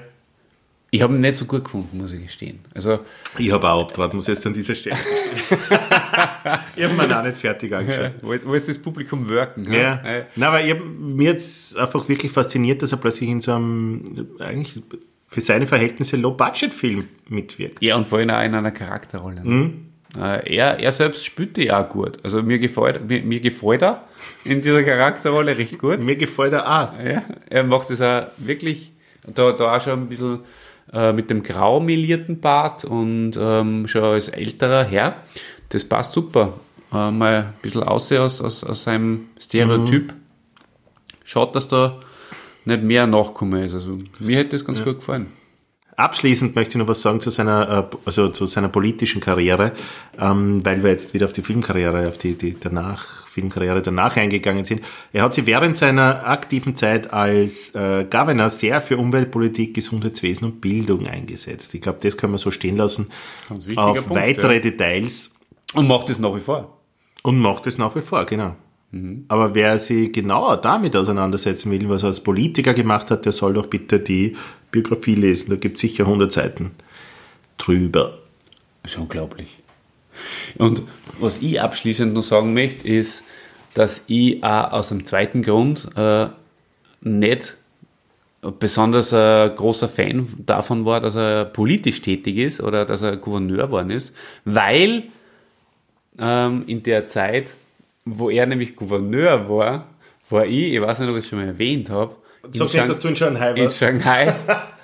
Ich habe ihn nicht so gut gefunden, muss ich gestehen. Also, Ich habe auch Abtrat, muss ich jetzt an dieser Stelle. ich habe mir auch nicht fertig angeschaut. wo, wo ist das Publikum wirken? Ja. Nein, aber ich hab, mir jetzt einfach wirklich fasziniert, dass er plötzlich in so einem, eigentlich für seine Verhältnisse Low-Budget-Film mitwirkt. Ja, und vor allem auch in einer Charakterrolle. ne? Äh, er, er selbst spürt die auch gut. Also mir gefällt, mir, mir gefällt er in dieser Charakterrolle recht gut. Mir gefällt er auch. Ja, er macht es auch wirklich, da, da auch schon ein bisschen äh, mit dem grau melierten Bart und ähm, schon als älterer Herr. Das passt super. Äh, mal ein bisschen aussehen aus, aus, aus seinem Stereotyp. Schaut, dass da nicht mehr nachkommen ist. Also mir hätte das ganz gut gefallen. Abschließend möchte ich noch was sagen zu seiner, äh, also zu seiner politischen Karriere, ähm, weil wir jetzt wieder auf die Filmkarriere, auf die, die danach, Filmkarriere danach eingegangen sind. Er hat sich während seiner aktiven Zeit als äh, Governor sehr für Umweltpolitik, Gesundheitswesen und Bildung eingesetzt. Ich glaube, das können wir so stehen lassen. Auf Punkt, weitere ja. Details Und macht es nach wie vor. und macht es nach wie vor, genau. Aber wer sich genauer damit auseinandersetzen will, was er als Politiker gemacht hat, der soll doch bitte die Biografie lesen. Da gibt es sicher 100 Seiten drüber. Das ist unglaublich. Und was ich abschließend noch sagen möchte, ist, dass ich auch aus einem zweiten Grund äh, nicht besonders ein großer Fan davon war, dass er politisch tätig ist oder dass er Gouverneur geworden ist, weil ähm, in der Zeit, wo er nämlich Gouverneur war, war ich, ich weiß nicht, ob ich es schon mal erwähnt habe, in Shang- Shanghai in Shanghai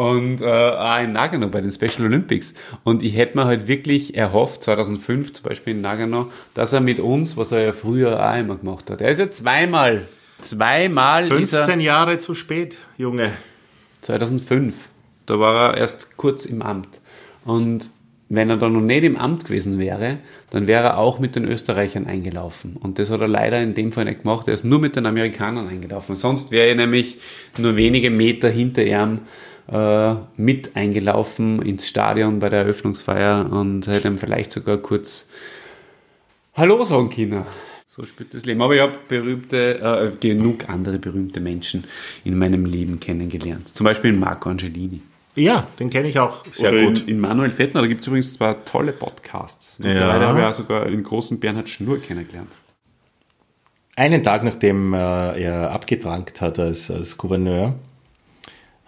und äh, auch in Nagano bei den Special Olympics. Und ich hätte mir halt wirklich erhofft, 2005 zum Beispiel in Nagano, dass er mit uns, was er ja früher auch immer gemacht hat. Er ist ja zweimal, zweimal ist er, 15 Jahre zu spät, Junge. 2005. Da war er erst kurz im Amt. Und wenn er dann noch nicht im Amt gewesen wäre, dann wäre er auch mit den Österreichern eingelaufen. Und das hat er leider in dem Fall nicht gemacht. Er ist nur mit den Amerikanern eingelaufen. Sonst wäre er nämlich nur wenige Meter hinter ihm äh, mit eingelaufen ins Stadion bei der Eröffnungsfeier und hätte ihm vielleicht sogar kurz Hallo sagen können. So spielt das Leben. Aber ich habe berühmte, äh, genug andere berühmte Menschen in meinem Leben kennengelernt. Zum Beispiel Marco Angelini. Ja, den kenne ich auch sehr Oder gut. In, in Manuel Fettner, da gibt es übrigens zwei tolle Podcasts. Mittlerweile habe ich auch sogar den großen Bernhard Schnur kennengelernt. Einen Tag nachdem äh, er abgetrankt hat als, als Gouverneur,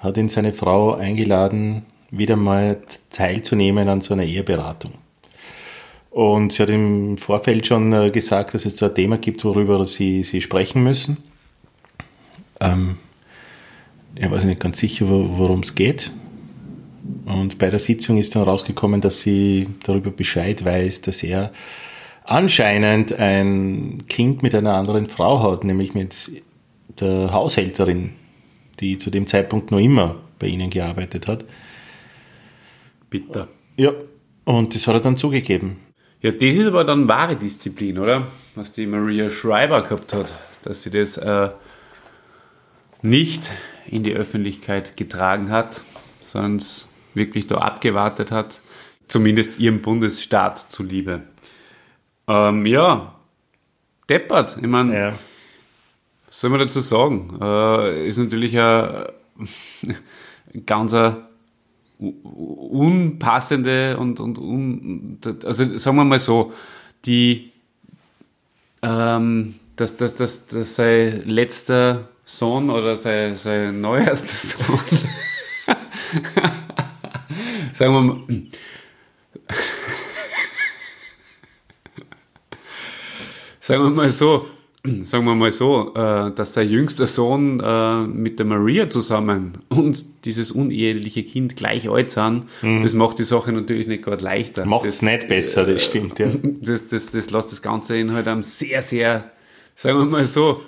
hat ihn seine Frau eingeladen, wieder mal teilzunehmen an so einer Eheberatung. Und sie hat im Vorfeld schon äh, gesagt, dass es da ein Thema gibt, worüber sie, sie sprechen müssen. Ähm, er war sich nicht ganz sicher, wo- worum es geht. Und bei der Sitzung ist dann rausgekommen, dass sie darüber Bescheid weiß, dass er anscheinend ein Kind mit einer anderen Frau hat, nämlich mit der Haushälterin, die zu dem Zeitpunkt noch immer bei ihnen gearbeitet hat. Bitter. Ja, und das hat er dann zugegeben. Ja, das ist aber dann wahre Disziplin, oder? Was die Maria Schreiber gehabt hat, dass sie das äh, nicht in die Öffentlichkeit getragen hat, sondern es wirklich da abgewartet hat, zumindest ihrem Bundesstaat zuliebe. Ähm, ja, deppert. Ich meine, Ja. Was soll man dazu sagen? Äh, ist natürlich ein ganz eine unpassende und, und un, also sagen wir mal so, die, ähm, dass, dass, dass, dass sein letzter Sohn oder sein, sein neuerster Sohn, sagen wir mal, sagen wir mal so, sagen wir mal so, äh, dass sein jüngster Sohn äh, mit der Maria zusammen und dieses uneheliche Kind gleich alt sind, das macht die Sache natürlich nicht gerade leichter. Macht es nicht besser, das stimmt, ja. das, das, das lässt das Ganze in halt einem sehr, sehr, sagen wir mal so,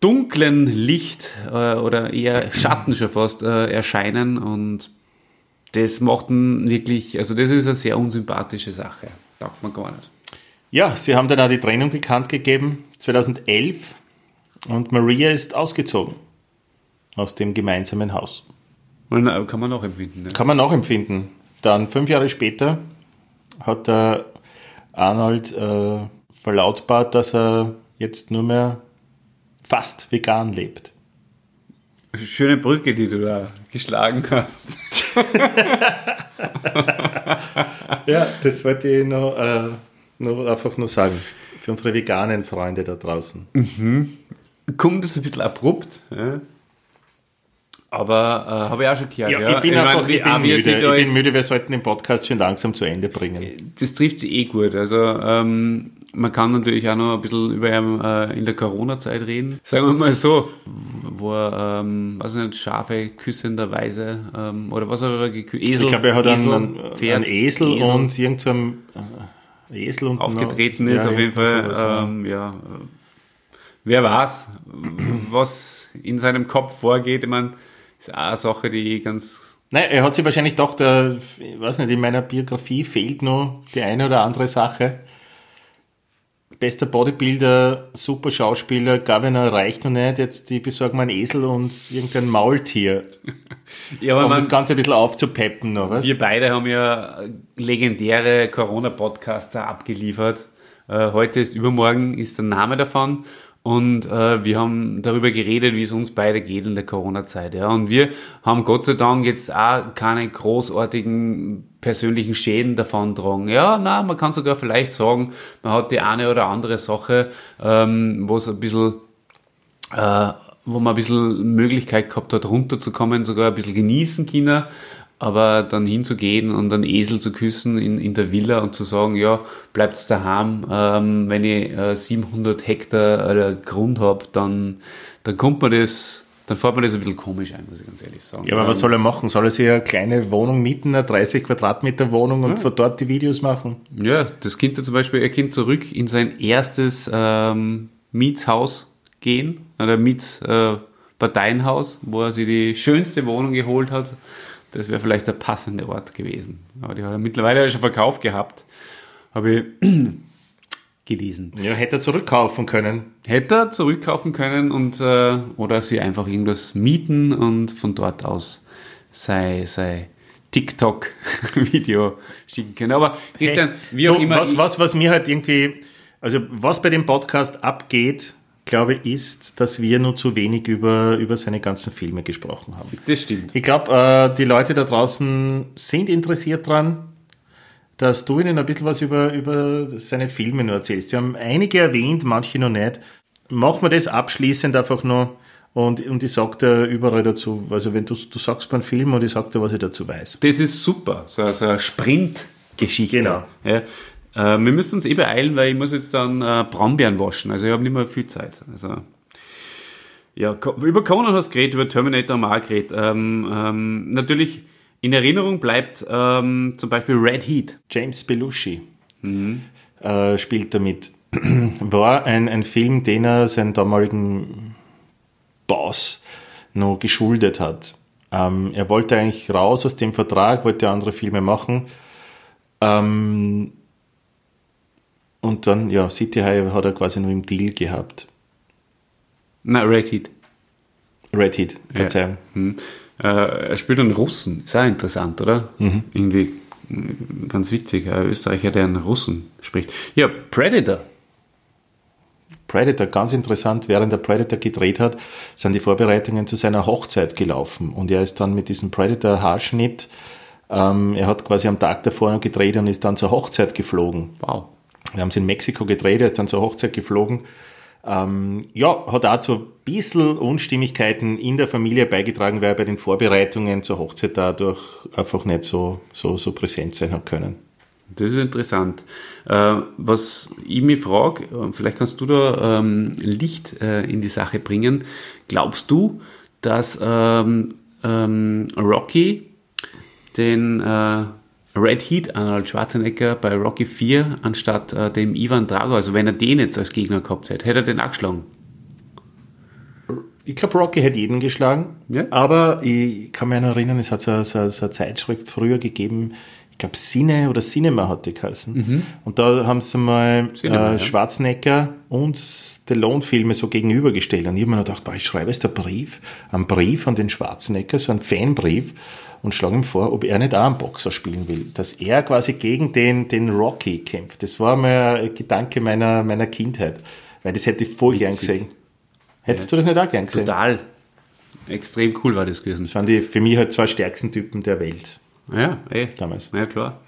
dunklen Licht äh, oder eher Schatten schon fast erscheinen und das macht ihn wirklich, also das ist eine sehr unsympathische Sache. Sagt man gar nicht. Ja, sie haben dann auch die Trennung bekannt gegeben, 2011, und Maria ist ausgezogen aus dem gemeinsamen Haus. Man, kann man auch empfinden. Ne? Kann man nachempfinden. Dann fünf Jahre später hat der Arnold äh, verlautbart, dass er jetzt nur mehr fast vegan lebt. Schöne Brücke, die du da geschlagen hast. Ja, das wollte ich noch, äh, noch einfach nur sagen. Für unsere veganen Freunde da draußen. Kommt das ein bisschen abrupt, ja? aber äh, habe ich auch schon gehört. Ja, ich bin einfach meine, ich bin müde. ja Ich bin jetzt- müde, wir sollten den Podcast schon langsam zu Ende bringen. das trifft sie eh gut. Also ähm, man kann natürlich auch noch ein bisschen über ihn äh, in der Corona-Zeit reden. Sagen wir mal so, wo er, ähm, weiß ich nicht, Schafe küssenderweise ähm, oder was hat er da geküsst? Esel, Ich glaube, er hat Esel, einen, einen, Pferd, einen Esel, und irgend so äh, Esel und aufgetreten Ja, ist, auf jeden Fall. sowas, ja. ähm, ja, äh, wer weiß, was in seinem Kopf vorgeht. Ich meine, ist auch eine Sache, die ganz Nein, er hat sich wahrscheinlich gedacht, äh, ich weiß nicht, in meiner Biografie fehlt nur die eine oder andere Sache. Bester Bodybuilder, super Schauspieler, Governor reicht noch nicht, jetzt die besorgen mir einen Esel und irgendein Maultier, Ja, aber um man, das Ganze ein bisschen aufzupeppen noch, was? wir beide haben ja legendäre Corona-Podcasts auch abgeliefert. Äh, heute ist übermorgen ist der Name davon. Und äh, wir haben darüber geredet, wie es uns beide geht in der Corona-Zeit. Ja. Und wir haben Gott sei Dank jetzt auch keine großartigen persönlichen Schäden davon tragen. Ja, na, man kann sogar vielleicht sagen, man hat die eine oder andere Sache, ähm, wo es ein bisschen äh, wo man ein bisschen Möglichkeit gehabt hat, runterzukommen, sogar ein bisschen genießen können, aber dann hinzugehen und einen Esel zu küssen in, in der Villa und zu sagen, ja, bleibt's daheim, ähm, wenn ich äh, 700 Hektar äh, Grund habe, dann, dann kommt man das, dann fällt mir das ein bisschen komisch ein, muss ich ganz ehrlich sagen. Ja, aber was soll er machen? Soll er sich eine kleine Wohnung mieten, eine 30 Quadratmeter Wohnung und von dort die Videos machen? Ja, das Kind zum Beispiel, er kann zurück in sein erstes ähm, Mietshaus gehen, oder Mietsparteienhaus, äh, wo er sich die schönste Wohnung geholt hat. Das wäre vielleicht der passende Ort gewesen. Aber die hat er mittlerweile schon verkauft gehabt. Habe ich gelesen. Ja, hätte er zurückkaufen können. Hätte er zurückkaufen können und äh, oder sie einfach irgendwas mieten und von dort aus sei, sei TikTok-Video schicken können. Aber Christian, wie auch Du, immer. was, was, was mir halt irgendwie, also was bei dem Podcast abgeht, glaube ist, dass wir nur zu wenig über, über seine ganzen Filme gesprochen haben. das stimmt. Ich glaube, äh, die Leute da draußen sind interessiert dran, dass du ihnen ein bisschen was über, über seine Filme nur erzählst. Wir haben einige erwähnt, manche noch nicht. Machen wir das abschließend einfach nur und, und ich sag dir überall dazu, also wenn du, du sagst beim Film und ich sag dir, was ich dazu weiß. Das ist super, so, so eine Sprintgeschichte. Genau. Ja. Äh, wir müssen uns eh beeilen, weil ich muss jetzt dann äh, Brombeeren waschen. Also ich habe nicht mehr viel Zeit. Also ja, über Conan hast du geredet, über Terminator haben wir auch geredet. Ähm, ähm, natürlich in Erinnerung bleibt ähm, zum Beispiel Red Heat. James Belushi äh, spielt damit. War ein, ein Film, den er seinen damaligen Boss noch geschuldet hat. Ähm, er wollte eigentlich raus aus dem Vertrag, wollte andere Filme machen. Ähm, und dann, ja, City High hat er quasi nur im Deal gehabt. Na, Red Heat. Red Heat, Verzeihung. Hm. Äh, er spielt einen Russen. Ist auch interessant, oder? Irgendwie mm, ganz witzig. Ein Österreicher, der einen Russen spricht. Ja, Predator. Predator, ganz interessant, während der Predator gedreht hat, sind die Vorbereitungen zu seiner Hochzeit gelaufen. Und er ist dann mit diesem Predator-Haarschnitt, ähm, er hat quasi am Tag davor noch gedreht und ist dann zur Hochzeit geflogen. Wow. Wir haben es in Mexiko gedreht, er ist dann zur Hochzeit geflogen. Ähm, ja, hat auch zu ein bisschen Unstimmigkeiten in der Familie beigetragen, weil er bei den Vorbereitungen zur Hochzeit dadurch einfach nicht so, so, so präsent sein hat können. Das ist interessant. Äh, was ich mich frage, vielleicht kannst du da ähm, Licht äh, in die Sache bringen. Glaubst du, dass ähm, ähm, Rocky den äh, Red Heat Arnold Schwarzenegger bei Rocky 4 anstatt äh, dem Ivan Drago, also wenn er den jetzt als Gegner gehabt hätte, hätte er den auch geschlagen? Ich glaube, Rocky hätte jeden geschlagen. Ja. Aber ich kann mich noch erinnern, es hat so, so, so eine Zeitschrift früher gegeben, ich glaube Cine oder Cinema hat die geheißen. Und da haben sie mal Mhm. Cinema, äh, ja. Schwarzenegger und Stallone-Filme so gegenübergestellt. Und ich habe mir gedacht, boah, ich schreibe jetzt einen Brief, einen Brief an den Schwarzenegger, so einen Fanbrief, und schlage ihm vor, ob er nicht auch einen Boxer spielen will. Dass er quasi gegen den, den Rocky kämpft. Das war mal ein Gedanke meiner, meiner Kindheit. Weil das hätte ich voll gern Witzig. gesehen. Hättest du das nicht auch gern gesehen? Total. Extrem cool war das gewesen. Das waren die für mich halt zwei stärksten Typen der Welt. Ja, eh. Damals. Ja, klar.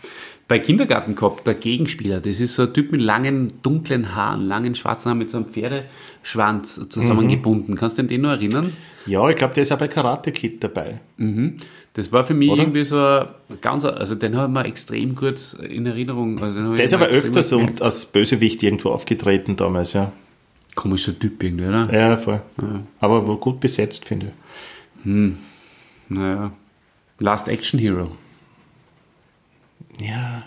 Bei Kindergarten gehabt, der Gegenspieler, das ist so ein Typ mit langen, dunklen Haaren, langen schwarzen Haaren mit so einem Pferdeschwanz zusammengebunden. Kannst du dich an den noch erinnern? Ja, ich glaube, der ist auch bei Karate Kid dabei. Das war für mich Oder? irgendwie so ein ganz, also den habe ich mir extrem gut in Erinnerung. Also Der ist aber gemerkt. und als Bösewicht irgendwo aufgetreten damals, ja. Komischer Typ irgendwie, oder? Ja, voll. Aber wohl gut besetzt, finde ich. Naja. Last Action Hero. Ja.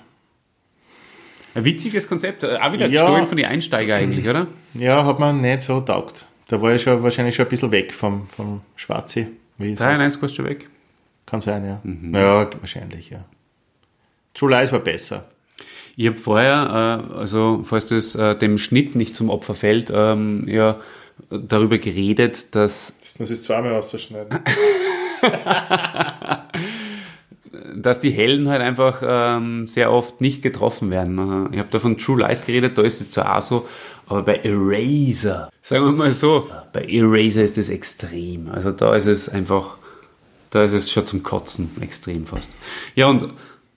Ein witziges Konzept, äh, auch wieder Ja. gestohlen von den Einsteiger eigentlich, oder? Ja, hat man nicht so taugt. Da war ich schon wahrscheinlich schon ein bisschen weg vom, vom Schwarzi. Wie ich sag. 93 warst du schon weg. Kann sein, ja. Ja, wahrscheinlich, ja. True Lies war besser. Ich habe vorher, äh, also falls das äh, dem Schnitt nicht zum Opfer fällt, ähm, ja, darüber geredet, dass, Das muss ich zweimal ausschneiden. dass die Helden halt einfach ähm, sehr oft nicht getroffen werden. Ich habe da von True Lies geredet, da ist es zwar auch so, aber bei Eraser, sagen wir mal so, bei Eraser ist es extrem. Also da ist es einfach, da ist es schon zum Kotzen extrem fast. Ja, und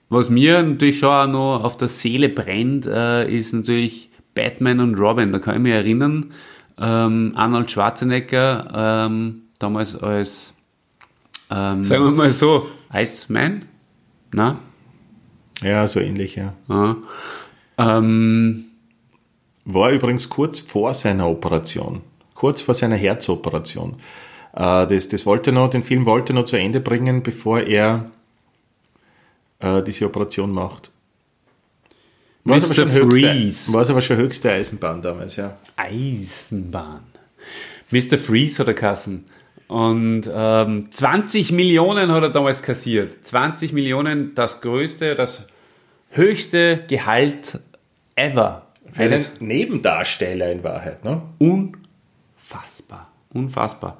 was mir natürlich schon auch noch auf der Seele brennt, äh, ist natürlich Batman und Robin. Da kann ich mich erinnern, ähm, Arnold Schwarzenegger, ähm, damals als, ähm, sagen wir mal so, Iceman, na? Ja, so ähnlich, ja. Ja. Ähm, War übrigens kurz vor seiner Operation. Kurz vor seiner Herzoperation. Äh, das, das wollte noch, den Film wollte er noch zu Ende bringen, bevor er äh, diese Operation macht. War es aber, Mr. schon Freeze. höchste, war es aber schon höchste Eisenbahn damals, ja. Eisenbahn. Mr. Freeze hat er kassen. Und ähm, 20 Millionen hat er damals kassiert. 20 Millionen, das größte, das höchste Gehalt ever. Für einen Nebendarsteller in Wahrheit, ne? unfassbar. Unfassbar.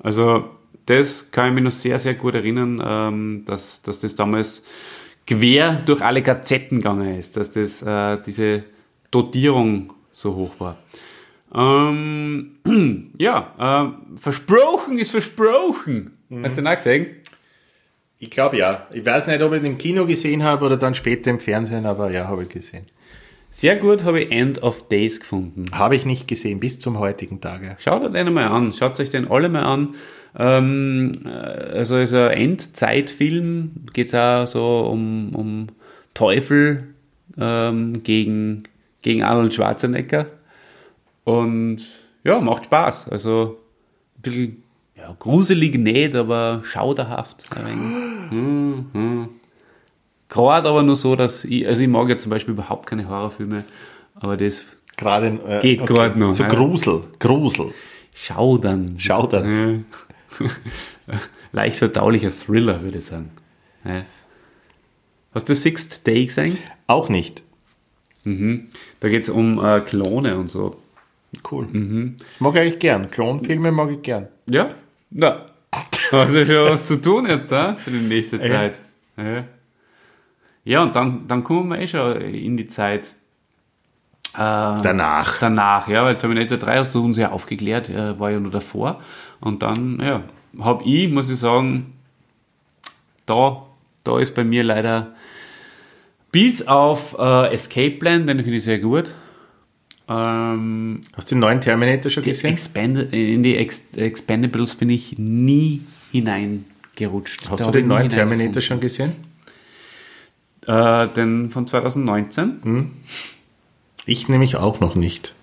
Also, das kann ich mich noch sehr, sehr gut erinnern, ähm, dass, dass das damals quer durch alle Gazetten gegangen ist, dass das, äh, diese Dotierung so hoch war. Ähm, ja, äh, versprochen ist versprochen. Hast du den auch gesehen? Ich glaube ja. Ich weiß nicht, ob ich ihn im Kino gesehen habe oder dann später im Fernsehen, aber ja, habe ich gesehen. Sehr gut habe ich End of Days gefunden. Habe ich nicht gesehen, bis zum heutigen Tage. Schaut euch den mal an, schaut euch den alle mal an. Ähm, äh, also ist ein Endzeitfilm, geht es auch so um, um Teufel ähm, gegen, gegen Arnold Schwarzenegger. Und ja, macht Spaß. Also ein bisschen ja, gruselig nicht, aber schauderhaft. Hm, hm. Gerade aber nur so, dass ich, also ich mag ja zum Beispiel überhaupt keine Horrorfilme, aber das Gerade äh, Geht gerade noch, So ja. Grusel, Grusel. Schaudern. Schaudern. Ja. Leicht verdaulicher Thriller, würde ich sagen. Ja. Hast du Sixth Day gesehen? Auch nicht. Da geht es um äh, Klone und so. Cool. Mag ich eigentlich gern. Klonfilme mag ich gern. Ja? Na. Hast du ja was zu tun jetzt da für die nächste Zeit. Ja, ja und dann, dann kommen wir eh schon in die Zeit. Äh, Danach. Danach, ja, weil Terminator 3 hast du uns ja aufgeklärt, äh, war ja nur davor. Und dann, ja, habe ich, muss ich sagen, da, da ist bei mir leider bis auf äh, Escape Plan, den finde ich sehr gut. Ähm, Hast du den neuen Terminator schon gesehen? Expand in die Ex Expendables bin ich nie hineingerutscht. Hast Da du den neuen Terminator schon gesehen? Äh, den von 2019. Hm. Ich nämlich auch noch nicht.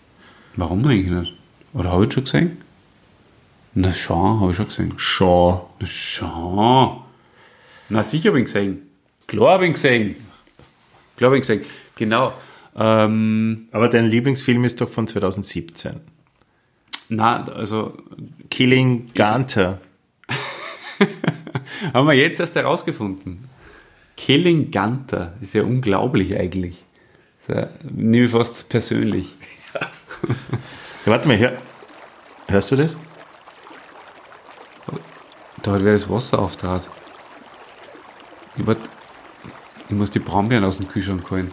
Warum eigentlich nicht? Oder habe ich schon gesehen? Na schon, habe ich schon gesehen. Schon. Na schon. Na sicher habe ich ihn gesehen. Klar habe ich ihn gesehen. Klar habe ich ihn gesehen. Genau. Ähm, Aber dein Lieblingsfilm ist doch von 2017. na, also Killing Gunter. haben wir jetzt erst herausgefunden. Killing Gunter ist ja unglaublich eigentlich. Ja, ich fast persönlich. Ja, warte mal, hör, hörst du das? Da hat wer das Wasser auftrat. Ich, ich muss die Brombeeren aus dem Kühlschrank holen.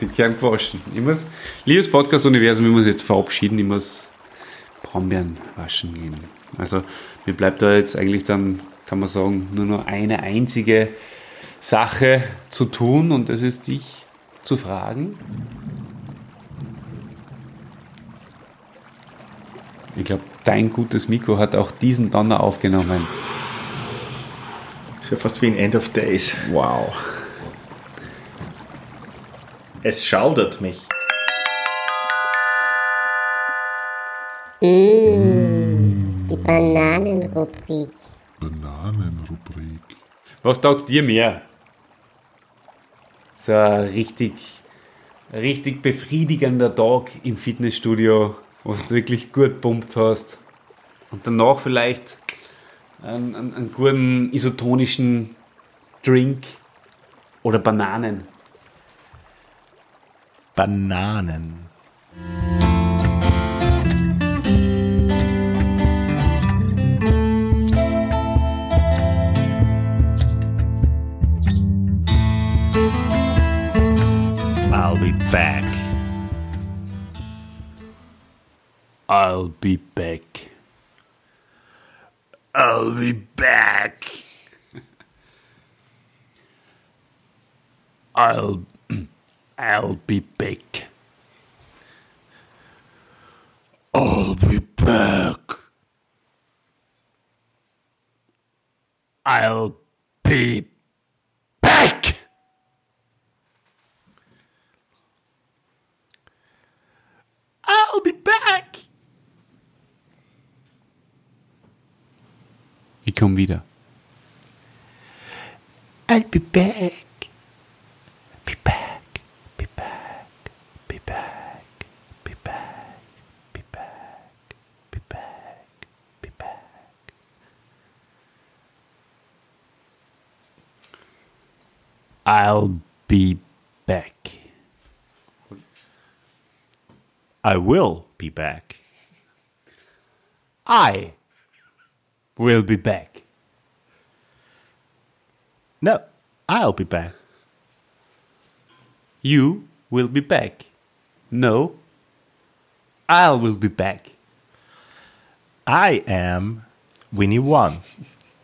Die Kern gewaschen. Ich muss, liebes Podcast-Universum, ich muss jetzt verabschieden, ich muss Brombeeren waschen gehen. Also mir bleibt da jetzt eigentlich dann, kann man sagen, nur noch eine einzige Sache zu tun und das ist dich zu fragen. Ich glaube, dein gutes Mikro hat auch diesen Donner aufgenommen. Ist ja fast wie ein End of Days. Wow. Es schaudert mich. Die Bananenrubrik. Bananenrubrik. Was taugt dir mehr? So ein richtig, richtig befriedigender Tag im Fitnessstudio, wo du wirklich gut pumpt hast. Und danach vielleicht einen, einen, einen guten isotonischen Drink oder Bananen? Bananen. I'll be back. I'll be back. I'll be back. I'll I'll be back. I'll be back. I'll be back. I'll be back. Ich komme wieder. I'll be back. Be back. Be back. Be back. Be back. Be back. Be back. Be back. I'll be back. I will be back. I will be back. No, I'll be back. You will be back. No, I will be back. I am Winnie 1.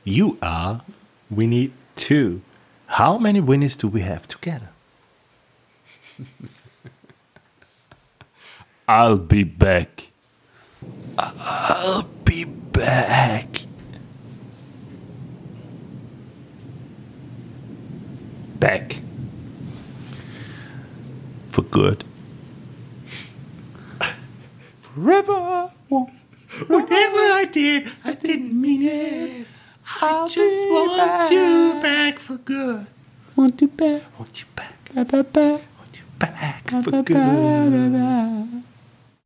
You are Winnie 2. How many Winnies do we have together? I'll be back. I'll be back. Back. For good. Forever. Whatever I did, I didn't mean it. I just want you back for good. Want you back. Want you back. Ba, ba, ba. Want you back for good.